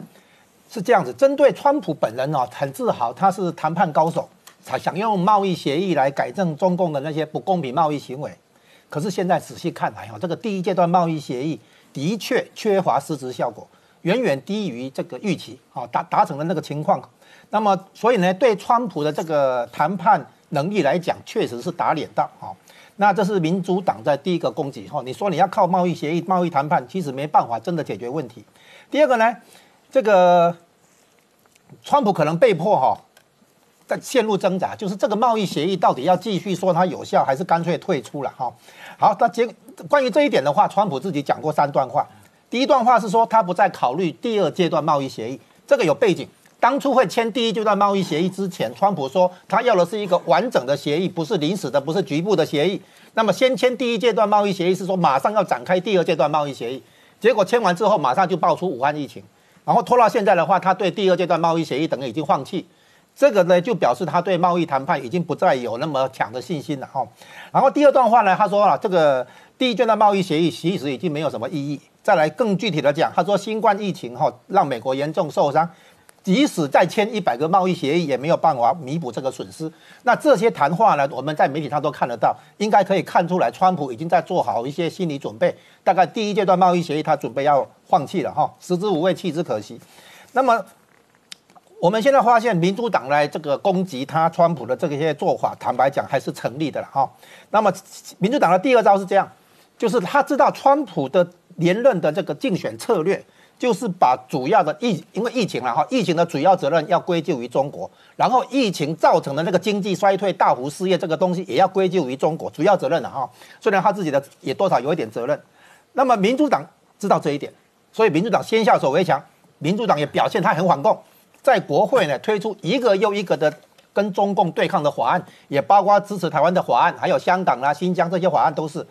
是这样子，针对川普本人哦，很自豪他是谈判高手，他想用贸易协议来改正中共的那些不公平贸易行为。可是现在仔细看来哦，这个第一阶段贸易协议的确缺乏实质效果，远远低于这个预期，啊，达达成的那个情况。那么，所以呢，对川普的这个谈判能力来讲，确实是打脸到哈。那这是民主党在第一个攻击哈。你说你要靠贸易协议、贸易谈判，其实没办法真的解决问题。第二个呢，这个川普可能被迫哈，在陷入挣扎，就是这个贸易协议到底要继续说它有效，还是干脆退出了哈？好，那结关于这一点的话，川普自己讲过三段话。第一段话是说他不再考虑第二阶段贸易协议，这个有背景。当初会签第一阶段贸易协议之前，川普说他要的是一个完整的协议，不是临时的，不是局部的协议。那么先签第一阶段贸易协议是说马上要展开第二阶段贸易协议，结果签完之后马上就爆出武汉疫情，然后拖到现在的话，他对第二阶段贸易协议等于已经放弃。这个呢就表示他对贸易谈判已经不再有那么强的信心了哈。然后第二段话呢，他说啊，这个第一阶段贸易协议其实已经没有什么意义。再来更具体的讲，他说新冠疫情哈让美国严重受伤。即使再签一百个贸易协议，也没有办法弥补这个损失。那这些谈话呢，我们在媒体上都看得到，应该可以看出来，川普已经在做好一些心理准备。大概第一阶段贸易协议，他准备要放弃了哈，食之无味，弃之可惜。那么我们现在发现，民主党来这个攻击他川普的这些做法，坦白讲还是成立的了哈。那么民主党的第二招是这样，就是他知道川普的连任的这个竞选策略。就是把主要的疫，因为疫情了哈，疫情的主要责任要归咎于中国，然后疫情造成的那个经济衰退、大幅失业这个东西也要归咎于中国，主要责任了哈。虽然他自己的也多少有一点责任，那么民主党知道这一点，所以民主党先下手为强，民主党也表现他很反共，在国会呢推出一个又一个的跟中共对抗的法案，也包括支持台湾的法案，还有香港啦、新疆这些法案都是。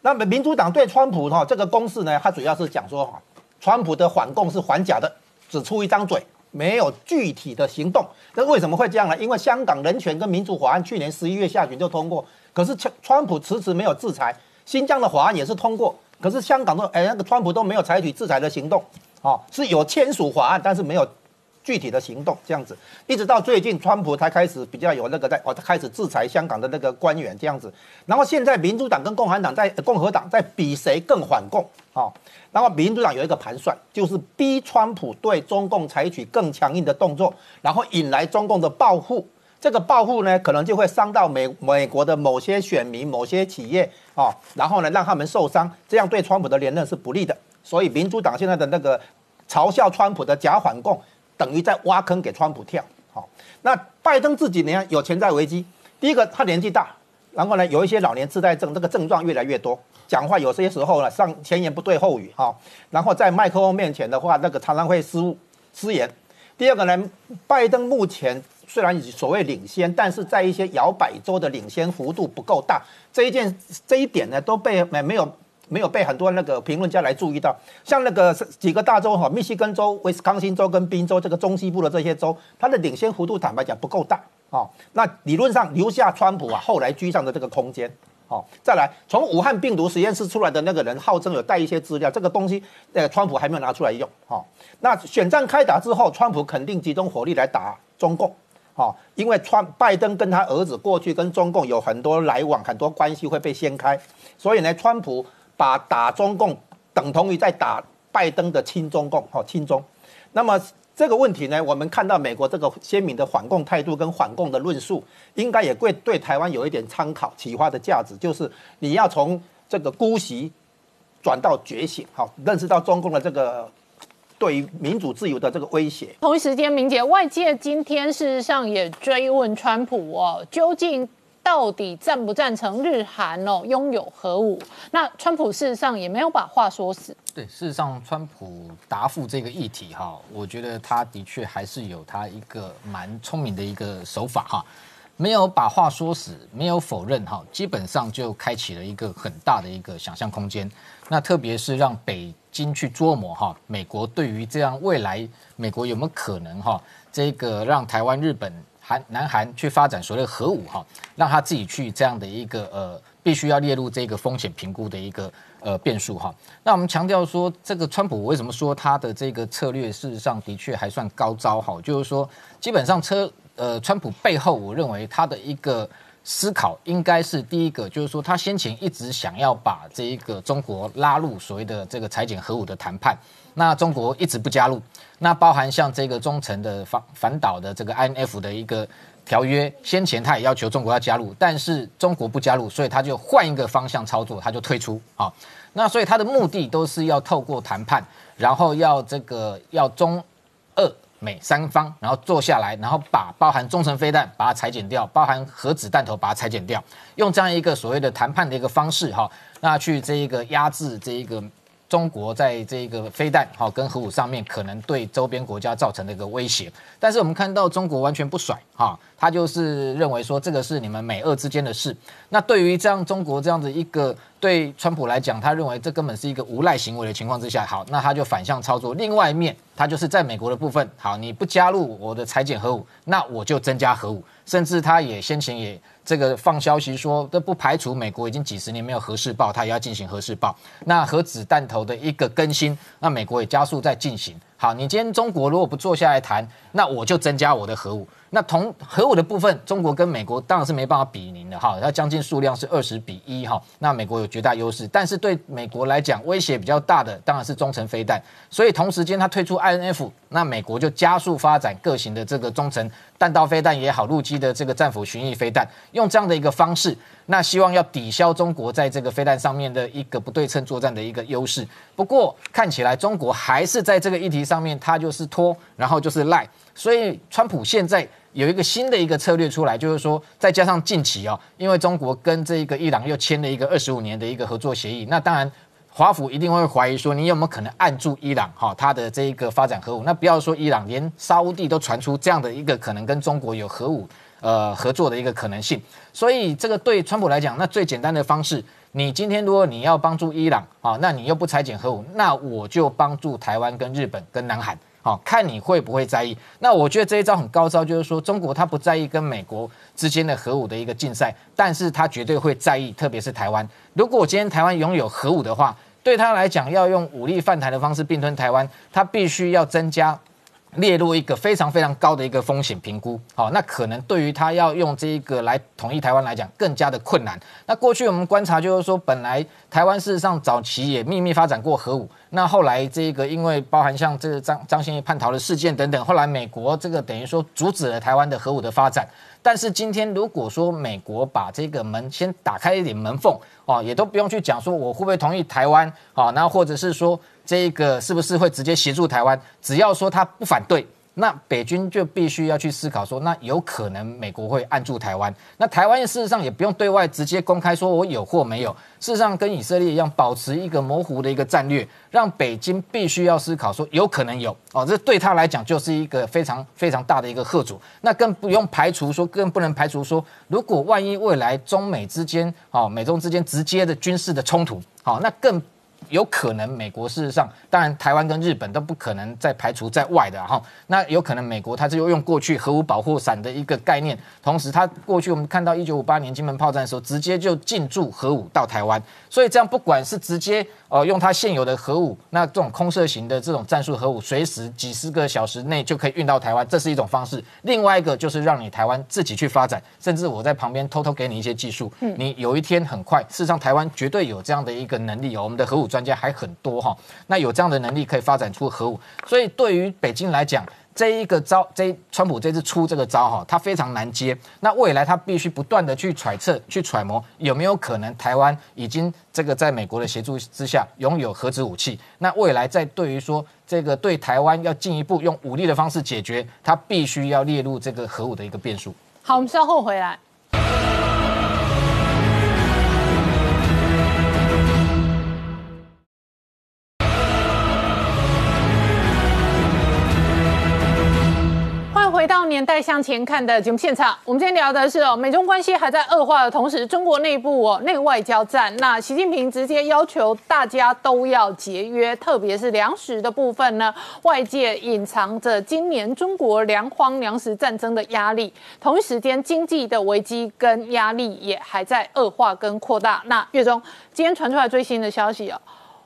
那么民主党对川普哈这个攻势呢，它主要是讲说哈。川普的反共是反假的，只出一张嘴，没有具体的行动。那为什么会这样呢？因为香港人权跟民主法案去年十一月下旬就通过，可是川川普迟迟没有制裁。新疆的法案也是通过，可是香港都哎那个川普都没有采取制裁的行动，哦，是有签署法案，但是没有。具体的行动这样子，一直到最近，川普才开始比较有那个在哦，他开始制裁香港的那个官员这样子。然后现在民主党跟共产党在共和党在比谁更反共啊？然后民主党有一个盘算，就是逼川普对中共采取更强硬的动作，然后引来中共的报复。这个报复呢，可能就会伤到美美国的某些选民、某些企业啊，然后呢让他们受伤，这样对川普的连任是不利的。所以民主党现在的那个嘲笑川普的假反共。等于在挖坑给川普跳，好，那拜登自己呢有潜在危机。第一个，他年纪大，然后呢有一些老年痴呆症，这个症状越来越多，讲话有些时候呢上前言不对后语，哈，然后在麦克风面前的话，那个常常会失误失言。第二个呢，拜登目前虽然所谓领先，但是在一些摇摆州的领先幅度不够大，这一件这一点呢都被没没有。没有被很多那个评论家来注意到，像那个几个大州哈，密西根州、威斯康星州跟宾州这个中西部的这些州，它的领先幅度坦白讲不够大啊。那理论上留下川普啊后来居上的这个空间，好，再来从武汉病毒实验室出来的那个人号称有带一些资料，这个东西呃川普还没有拿出来用，好，那选战开打之后，川普肯定集中火力来打中共，好，因为川拜登跟他儿子过去跟中共有很多来往，很多关系会被掀开，所以呢，川普。把打中共等同于在打拜登的亲中共，哈亲中。那么这个问题呢，我们看到美国这个鲜明的反共态度跟反共的论述，应该也会对台湾有一点参考启发的价值。就是你要从这个姑息转到觉醒，好认识到中共的这个对于民主自由的这个威胁。同一时间，明姐，外界今天事实上也追问川普哦，究竟？到底赞不赞成日韩哦拥有核武？那川普事实上也没有把话说死。对，事实上川普答复这个议题哈，我觉得他的确还是有他一个蛮聪明的一个手法哈，没有把话说死，没有否认哈，基本上就开启了一个很大的一个想象空间。那特别是让北京去琢磨哈，美国对于这样未来美国有没有可能哈，这个让台湾、日本。韩南韩去发展所谓核武哈，让他自己去这样的一个呃，必须要列入这个风险评估的一个呃变数哈。那我们强调说，这个川普为什么说他的这个策略事实上的确还算高招哈？就是说，基本上车呃，川普背后，我认为他的一个思考应该是第一个，就是说他先前一直想要把这一个中国拉入所谓的这个裁减核武的谈判。那中国一直不加入，那包含像这个中程的反反导的这个 INF 的一个条约，先前他也要求中国要加入，但是中国不加入，所以他就换一个方向操作，他就退出啊。那所以他的目的都是要透过谈判，然后要这个要中、俄、美三方，然后坐下来，然后把包含中程飞弹把它裁减掉，包含核子弹头把它裁减掉，用这样一个所谓的谈判的一个方式哈，那去这一个压制这一个。中国在这个飞弹哈跟核武上面可能对周边国家造成的一个威胁，但是我们看到中国完全不甩哈，他就是认为说这个是你们美俄之间的事。那对于这样中国这样的一个对川普来讲，他认为这根本是一个无赖行为的情况之下，好，那他就反向操作。另外一面，他就是在美国的部分，好，你不加入我的裁减核武，那我就增加核武，甚至他也先前也这个放消息说，这不排除美国已经几十年没有核试爆，他也要进行核试爆。那核子弹头的一个更新，那美国也加速在进行。好，你今天中国如果不坐下来谈，那我就增加我的核武。那同核武的部分，中国跟美国当然是没办法比拟的哈，它将近数量是二十比一哈，那美国有绝大优势，但是对美国来讲威胁比较大的当然是中程飞弹，所以同时间它推出 INF，那美国就加速发展各型的这个中程弹道飞弹也好，陆基的这个战斧巡弋飞弹，用这样的一个方式，那希望要抵消中国在这个飞弹上面的一个不对称作战的一个优势。不过看起来中国还是在这个议题上面，它就是拖，然后就是赖，所以川普现在。有一个新的一个策略出来，就是说，再加上近期哦，因为中国跟这个伊朗又签了一个二十五年的一个合作协议，那当然华府一定会怀疑说，你有没有可能按住伊朗哈，他的这一个发展核武？那不要说伊朗，连沙乌地都传出这样的一个可能跟中国有核武呃合作的一个可能性。所以这个对川普来讲，那最简单的方式，你今天如果你要帮助伊朗啊，那你又不裁减核武，那我就帮助台湾跟日本跟南韩。好看你会不会在意？那我觉得这一招很高招，就是说中国他不在意跟美国之间的核武的一个竞赛，但是他绝对会在意，特别是台湾。如果今天台湾拥有核武的话，对他来讲要用武力犯台的方式并吞台湾，他必须要增加。列入一个非常非常高的一个风险评估，好，那可能对于他要用这一个来统一台湾来讲，更加的困难。那过去我们观察就是说，本来台湾事实上早期也秘密发展过核武，那后来这个因为包含像这个张张先义叛逃的事件等等，后来美国这个等于说阻止了台湾的核武的发展。但是今天如果说美国把这个门先打开一点门缝，哦，也都不用去讲说我会不会同意台湾，啊，那或者是说。这个是不是会直接协助台湾？只要说他不反对，那北军就必须要去思考说，那有可能美国会按住台湾。那台湾事实上也不用对外直接公开说我有或没有，事实上跟以色列一样，保持一个模糊的一个战略，让北京必须要思考说有可能有哦，这对他来讲就是一个非常非常大的一个贺阻。那更不用排除说，更不能排除说，如果万一未来中美之间哦，美中之间直接的军事的冲突，好，那更。有可能美国事实上，当然台湾跟日本都不可能再排除在外的哈。那有可能美国它就用过去核武保护伞的一个概念，同时它过去我们看到一九五八年金门炮战的时候，直接就进驻核武到台湾，所以这样不管是直接呃用它现有的核武，那这种空射型的这种战术核武，随时几十个小时内就可以运到台湾，这是一种方式。另外一个就是让你台湾自己去发展，甚至我在旁边偷偷给你一些技术，你有一天很快，事实上台湾绝对有这样的一个能力哦，我们的核武。专家还很多哈，那有这样的能力可以发展出核武，所以对于北京来讲，这一个招，这川普这次出这个招哈，他非常难接。那未来他必须不断的去揣测、去揣摩，有没有可能台湾已经这个在美国的协助之下拥有核子武器？那未来在对于说这个对台湾要进一步用武力的方式解决，他必须要列入这个核武的一个变数。好，我们稍后回来。回到年代向前看的节目现场，我们今天聊的是哦，美中关系还在恶化的同时，中国内部哦内外交战。那习近平直接要求大家都要节约，特别是粮食的部分呢，外界隐藏着今年中国粮荒、粮食战争的压力，同一时间经济的危机跟压力也还在恶化跟扩大。那月中今天传出来最新的消息哦，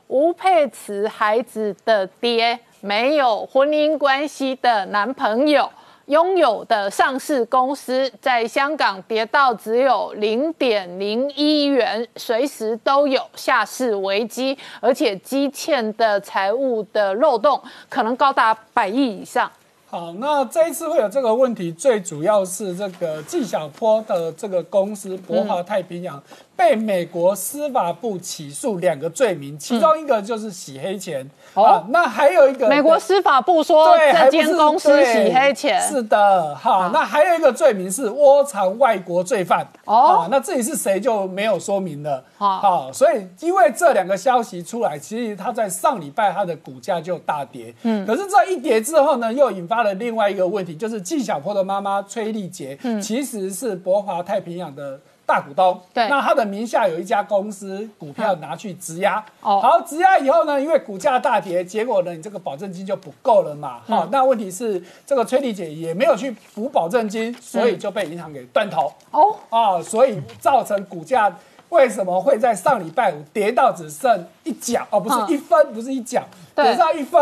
吴佩慈孩子的爹没有婚姻关系的男朋友。拥有的上市公司在香港跌到只有零点零一元，随时都有下市危机，而且积欠的财务的漏洞可能高达百亿以上。好，那这一次会有这个问题，最主要是这个纪晓波的这个公司博华太平洋。被美国司法部起诉两个罪名，其中一个就是洗黑钱。啊，那还有一个，美国司法部说这间公司洗黑钱。是的，好，那还有一个罪名是窝藏外国罪犯。哦，那至于是谁就没有说明了。好，所以因为这两个消息出来，其实他在上礼拜他的股价就大跌。嗯，可是这一跌之后呢，又引发了另外一个问题，就是纪晓波的妈妈崔丽杰，其实是博华太平洋的。大股东，对。那他的名下有一家公司股票拿去质押，哦。好，质押以后呢，因为股价大跌，结果呢，你这个保证金就不够了嘛，嗯。好，那问题是这个崔丽姐也没有去补保证金，所以就被银行给断头，哦，啊，所以造成股价为什么会在上礼拜五跌到只剩一角哦，不嗯。是一分，不是一角，对。跌到一分，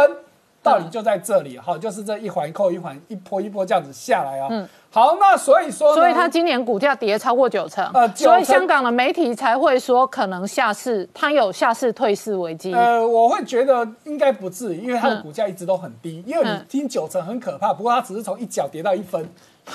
道理就在这里，好，就是这一环扣一环，一波一波这样子下来啊。嗯好，那所以说，所以它今年股价跌超过九成，呃成所以香港的媒体才会说可能下市，它有下市退市危机。呃，我会觉得应该不至于，因为它的嗯股价一直都很低。因为你嗯听九成很可怕，不过它只是从一角跌到一分。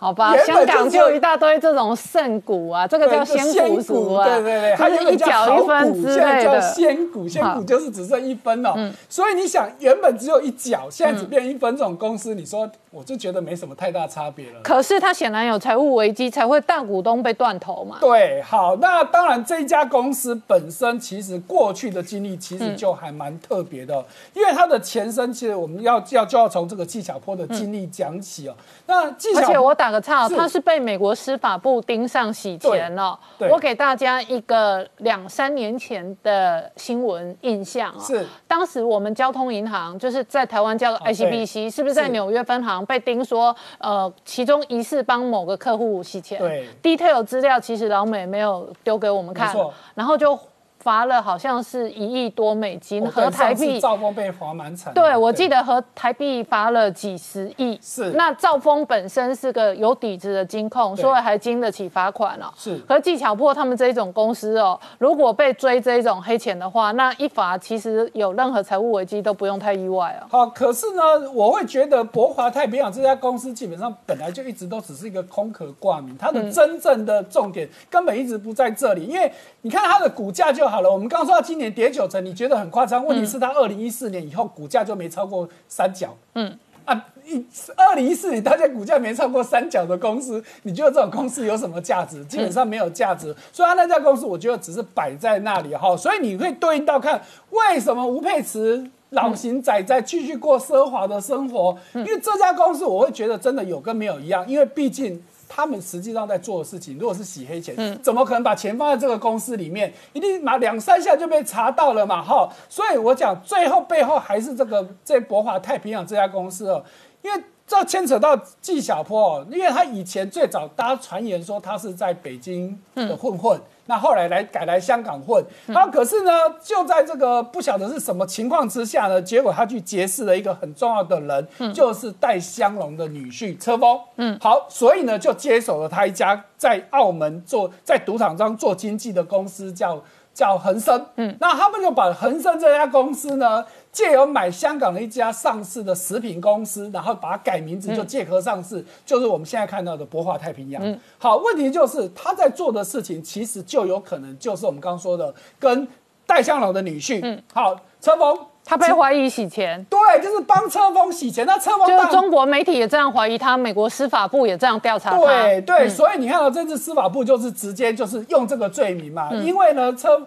好吧，香港就一大堆这种圣股啊，这个叫仙股族啊，对对对，它就是一角一分股现在叫之类的。仙股，仙股就是只剩一分哦。所以你想，原本只有一角，现在只变一分，这种公司，你说我就觉得没什么太大差别了。可是它显然有财务危机，才会大股东被断头嘛。对，好，那当然这家公司本身其实过去的经历其实就还蛮特别的哦、因为它的前身其实我们要要就要从这个纪晓坡的经历讲起哦。那纪晓波而且我打个岔，是他是被美国司法部盯上洗钱了。我给大家一个两三年前的新闻印象啊，是当时我们交通银行就是在台湾叫 ICBC，、是不是在纽约分行被盯说，呃，其中疑似帮某个客户洗钱？对，detail 资料其实老美没有丢给我们看，然后就罚了好像是一亿多美金，哦和台币兆丰被罚蛮惨的。对，我记得和台币罚了几十亿。是那兆丰本身是个有底子的金控，所以还经得起罚款哦。是和技巧破他们这一种公司哦，如果被追这一种黑钱的话，那一罚其实有任何财务危机都不用太意外哦。好，可是呢，我会觉得博华太平洋这家公司基本上本来就一直都只是一个空壳挂名，它的真正的重点根本一直不在这里。因为你看它的股价就好了，我们刚说到今年跌九成，你觉得很夸张？问题是它二零一四年以后股价就没超过三角。嗯。啊，一二零一四年大家股价没超过三角的公司，你觉得这种公司有什么价值？基本上没有价值。所以它那家公司，我觉得只是摆在那里哈。所以你会对应到看，为什么吴佩慈老型仔仔继续过奢华的生活？因为这家公司，我会觉得真的有跟没有一样，因为毕竟。他们实际上在做的事情，如果是洗黑钱，怎么可能把钱放在这个公司里面？一定拿两三下就被查到了嘛，哈！所以我讲，最后背后还是这个这博华太平洋这家公司哦，因为这牵扯到纪晓波哦，因为他以前最早大家传言说他是在北京的混混。那后来来改来香港混，那、可是呢，就在这个不晓得是什么情况之下呢，结果他去结识了一个很重要的人，就是戴香龙的女婿车峰。嗯，好，所以呢就接手了他一家在澳门做在赌场上做经纪的公司，叫叫恒生。嗯，那他们就把恒生这家公司呢，借由买香港的一家上市的食品公司，然后把它改名字，就借壳上市，就是我们现在看到的博华太平洋。好，问题就是他在做的事情，其实就有可能就是我们刚刚说的跟戴相龙的女婿。嗯，好，车峰。他被怀疑洗钱，对，就是帮车峰洗钱。那车峰就是中国媒体也这样怀疑他，美国司法部也这样调查他。对对，所以你看到这次司法部就是直接就是用这个罪名嘛，因为呢车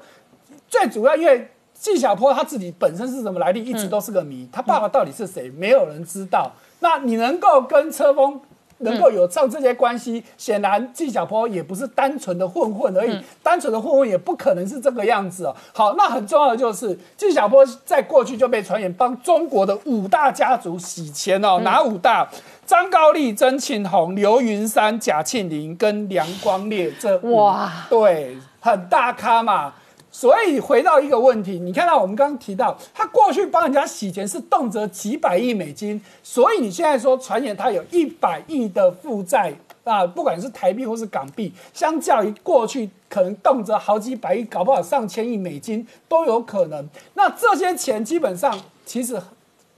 最主要因为。纪晓波他自己本身是什么来历，一直都是个谜。他爸爸到底是谁，没有人知道。那你能够跟车峰能够有上这些关系，显然纪晓波也不是单纯的混混而已，单纯的混混也不可能是这个样子哦。好，那很重要的就是纪晓波在过去就被传言帮中国的五大家族洗钱哦，哪五大？张高丽、曾庆红、刘云山、贾庆林跟梁光烈这哇对，很大咖嘛。所以回到一个问题，你看到我们刚刚提到，他过去帮人家洗钱是动辄几百亿美金，所以你现在说传言他有一百亿的负债啊，不管是台币或是港币，相较于过去可能动辄好几百亿，搞不好上千亿美金都有可能。那这些钱基本上其实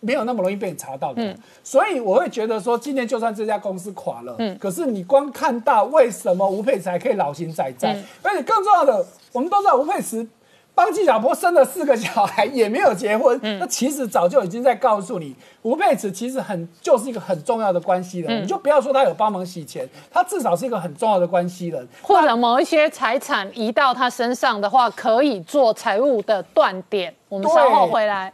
没有那么容易被你查到的，所以我会觉得说，今年就算这家公司垮了，可是你光看到为什么吴佩才可以老神在在，而且更重要的，我们都知道吴佩慈帮纪晓波生了四个小孩，也没有结婚，那其实早就已经在告诉你，吴佩慈其实很就是一个很重要的关系人，你就不要说他有帮忙洗钱，他至少是一个很重要的关系人，或者某一些财产移到他身上的话，可以做财务的断点。我们稍后回来。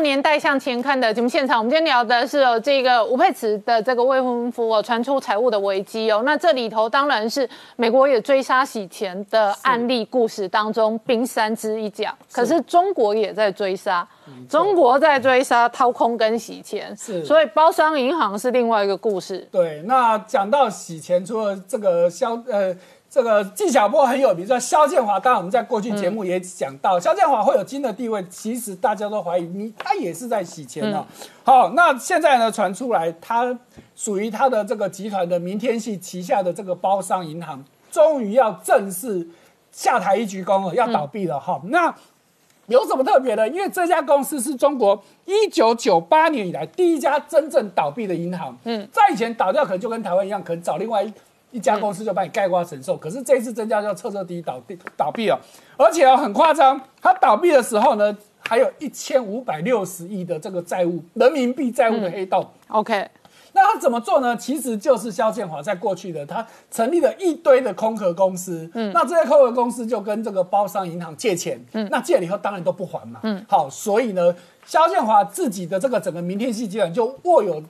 年代向前看的节目现场，我们今天聊的是哦，这个吴佩慈的这个未婚夫哦，传出财务的危机哦。那这里头当然是美国也追杀洗钱的案例故事当中冰山之一角，可是中国也在追杀，中国在追杀掏空跟洗钱，是所以包商银行是另外一个故事。对，那讲到洗钱，除了这个消呃。这个纪晓波很有名，说肖建华。当然，我们在过去节目也讲到，肖建华会有金的地位，其实大家都怀疑你他也是在洗钱哦。好，那现在呢传出来，他属于他的这个集团的明天系旗下的这个包商银行，终于要正式下台一鞠躬了，要倒闭了哈。那有什么特别的？因为这家公司是中国一九九八年以来第一家真正倒闭的银行。嗯，在以前倒掉可能就跟台湾一样，可能找另外一。家公司就把你盖瓜承受，可是这一次增加就彻彻底底倒闭倒闭了，而且哦很夸张，它倒闭的时候呢，还有一千五百六十亿的这个债务，人民币债务的黑洞。OK，那他怎么做呢？其实就是肖建华在过去的他成立了一堆的空壳公司，嗯，那这些空壳公司就跟这个包商银行借钱，嗯，那借了以后当然都不还嘛，嗯，好，所以呢，肖建华自己的这个整个明天系集团就握有。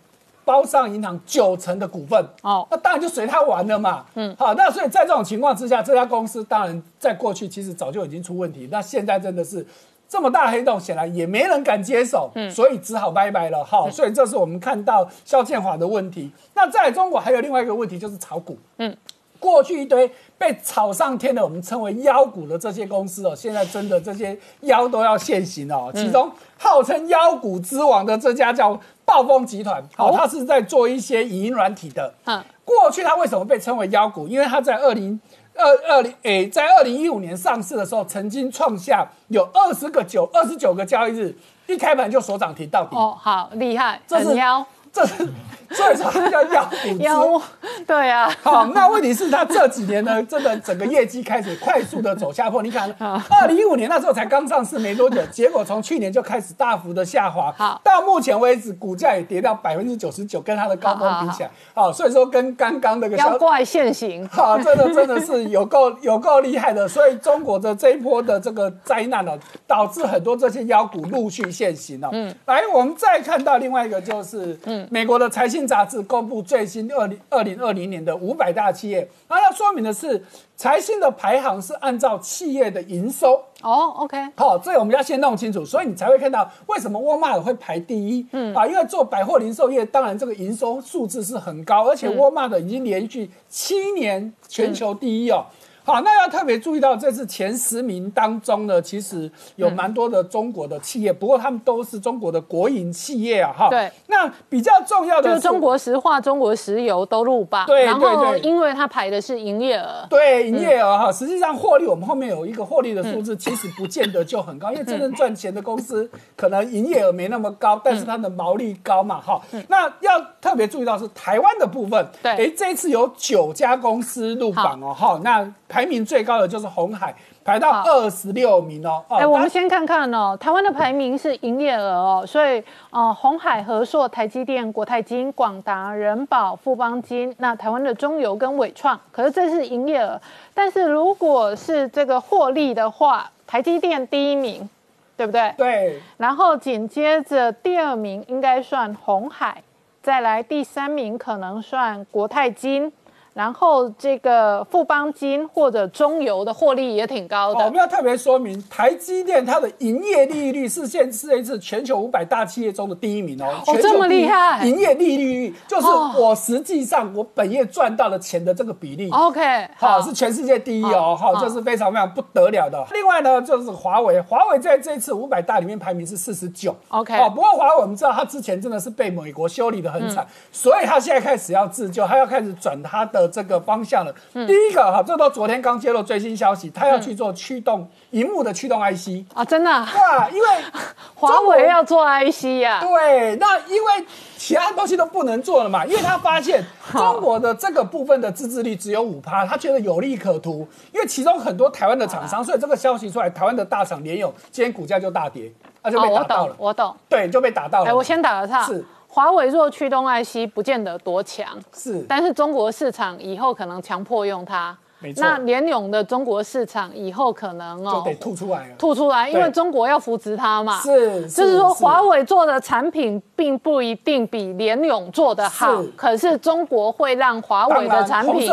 包商银行九成的股份，哦，那当然就随他玩了嘛。嗯，好，那所以在这种情况之下，这家公司当然在过去其实早就已经出问题，那现在真的是这么大黑洞，显然也没人敢接手，嗯，所以只好拜拜了。好，所以这是我们看到肖建华的问题。那在中国还有另外一个问题就是炒股，嗯。过去一堆被炒上天的，我们称为妖股的这些公司哦，现在真的这些妖都要现形哦。其中号称妖股之王的这家叫暴风集团，好，它是在做一些影音软体的。嗯，过去它为什么被称为妖股？因为它在二零二二零诶，在二零一五年上市的时候，曾经创下有二十个九二十九个交易日，一开盘就所涨停到底。哦，好厉害，这是妖，这是。所以说叫妖股妖，对呀。好，那问题是他这几年呢，真的整个业绩开始快速的走下坡。你看，二零一五年那时候才刚上市没多久，结果从去年就开始大幅的下滑。好，到目前为止，股价也跌到百分之九十九，跟它的高峰比起来，好，所以说跟刚刚那个妖怪现形，好，真的真的是有够有够厉害的。所以中国的这一波的这个灾难呢，导致很多这些妖股陆续现形了。嗯，来，我们再看到另外一个就是，嗯，美国的财信。杂志公布最新二零二零二零年的五百大企业，那要说明的是，财新的排行是按照企业的营收哦。OK，好，这个我们要先弄清楚，所以你才会看到为什么沃尔玛会排第一。嗯啊，因为做百货零售业，当然这个营收数字是很高，而且沃尔玛的已经连续七年全球第一哦。好，那要特别注意到，这次前十名当中呢，其实有蛮多的中国的企业，不过他们都是中国的国营企业啊，哈。对。那比较重要的，就是中国石化、中国石油都入榜。对然后，因为它排的是营业额。对，营业额哈，实际上获利，我们后面有一个获利的数字，其实不见得就很高，因为真正赚钱的公司可能营业额没那么高，但是它的毛利高嘛，哈。那要特别注意到是台湾的部分。对。哎，这一次有九家公司入榜哦，哈。那排名最高的就是红海，排到二十六名哦。哎，我们先看看哦，台湾的排名是营业额哦，所以呃，红海、和硕、台积电、国泰金、广达、人保、富邦金，那台湾的中油跟伟创，可是这是营业额。但是如果是这个获利的话，台积电第一名，对不对？对。然后紧接着第二名应该算红海，再来第三名可能算国泰金。然后这个富邦金或者中油的获利也挺高的。我们要特别说明，台积电它的营业利率是现是一次全球五百大企业中的第一名哦。哦，这么厉害！营业利率就是我实际上我本业赚到的钱的这个比例。OK，好，是全世界第一哦，好，这是非常非常不得了的。另外呢，就是华为，华为在这次五百大里面排名是四十九。OK，好，不过华为我们知道，它之前真的是被美国修理的很惨，所以它现在开始要自救，它要开始转它的。这个方向了。第一个哈，这都昨天刚揭露最新消息，他要去做驱动荧幕的驱动 IC 啊，真的哇，因为 华为要做 IC 呀。对，那因为其他东西都不能做了嘛，因为他发现中国的这个部分的自制率只有五趴，他觉得有利可图。因为其中很多台湾的厂商，所以这个消息出来，台湾的大厂联友今天股价就大跌，那就被打到了。我懂，对，就被打到了。哎，我先打个岔。是。华为若驱动 IC 不见得多强，是，但是中国市场以后可能强迫用它，那联咏的中国市场以后可能哦就得吐出来了。吐出来，因为中国要扶持它嘛。是，就是说，是华为做的产品并不一定比联咏做的好，可是中国会让华为的产品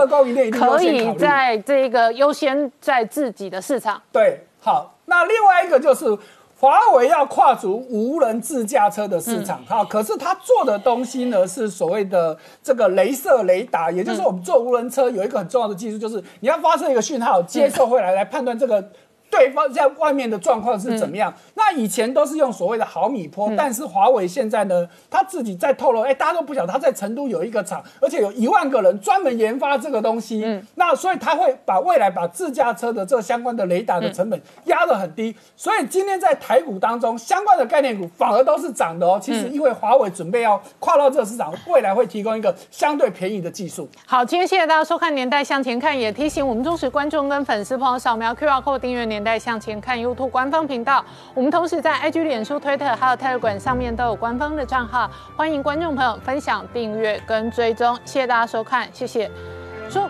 可以在这个优先在自己的市场。对，好，那另外一个就是华为要跨足无人自驾车的市场，好、可是它做的东西呢是所谓的这个镭射雷达，也就是我们做无人车有一个很重要的技术，就是你要发射一个讯号，接收回来来判断这个。对方在外面的状况是怎么样？那以前都是用所谓的毫米波，但是华为现在呢，他自己在透露，哎，大家都不晓得他在成都有一个厂，而且有一万个人专门研发这个东西。嗯，那所以他会把未来把自驾车的这相关的雷达的成本压得很低，所以今天在台股当中相关的概念股反而都是涨的哦。其实因为华为准备要跨到这个市场，未来会提供一个相对便宜的技术。好，今天谢谢大家收看《年代向前看》，也提醒我们忠实观众跟粉丝朋友扫描 QR code 订阅《年代向前看》YouTube 官方频道。我们同时在 IG、脸书、推特还有 Telegram 上面都有官方的账号，欢迎观众朋友分享、订阅跟追踪。谢谢大家收看，谢谢。说。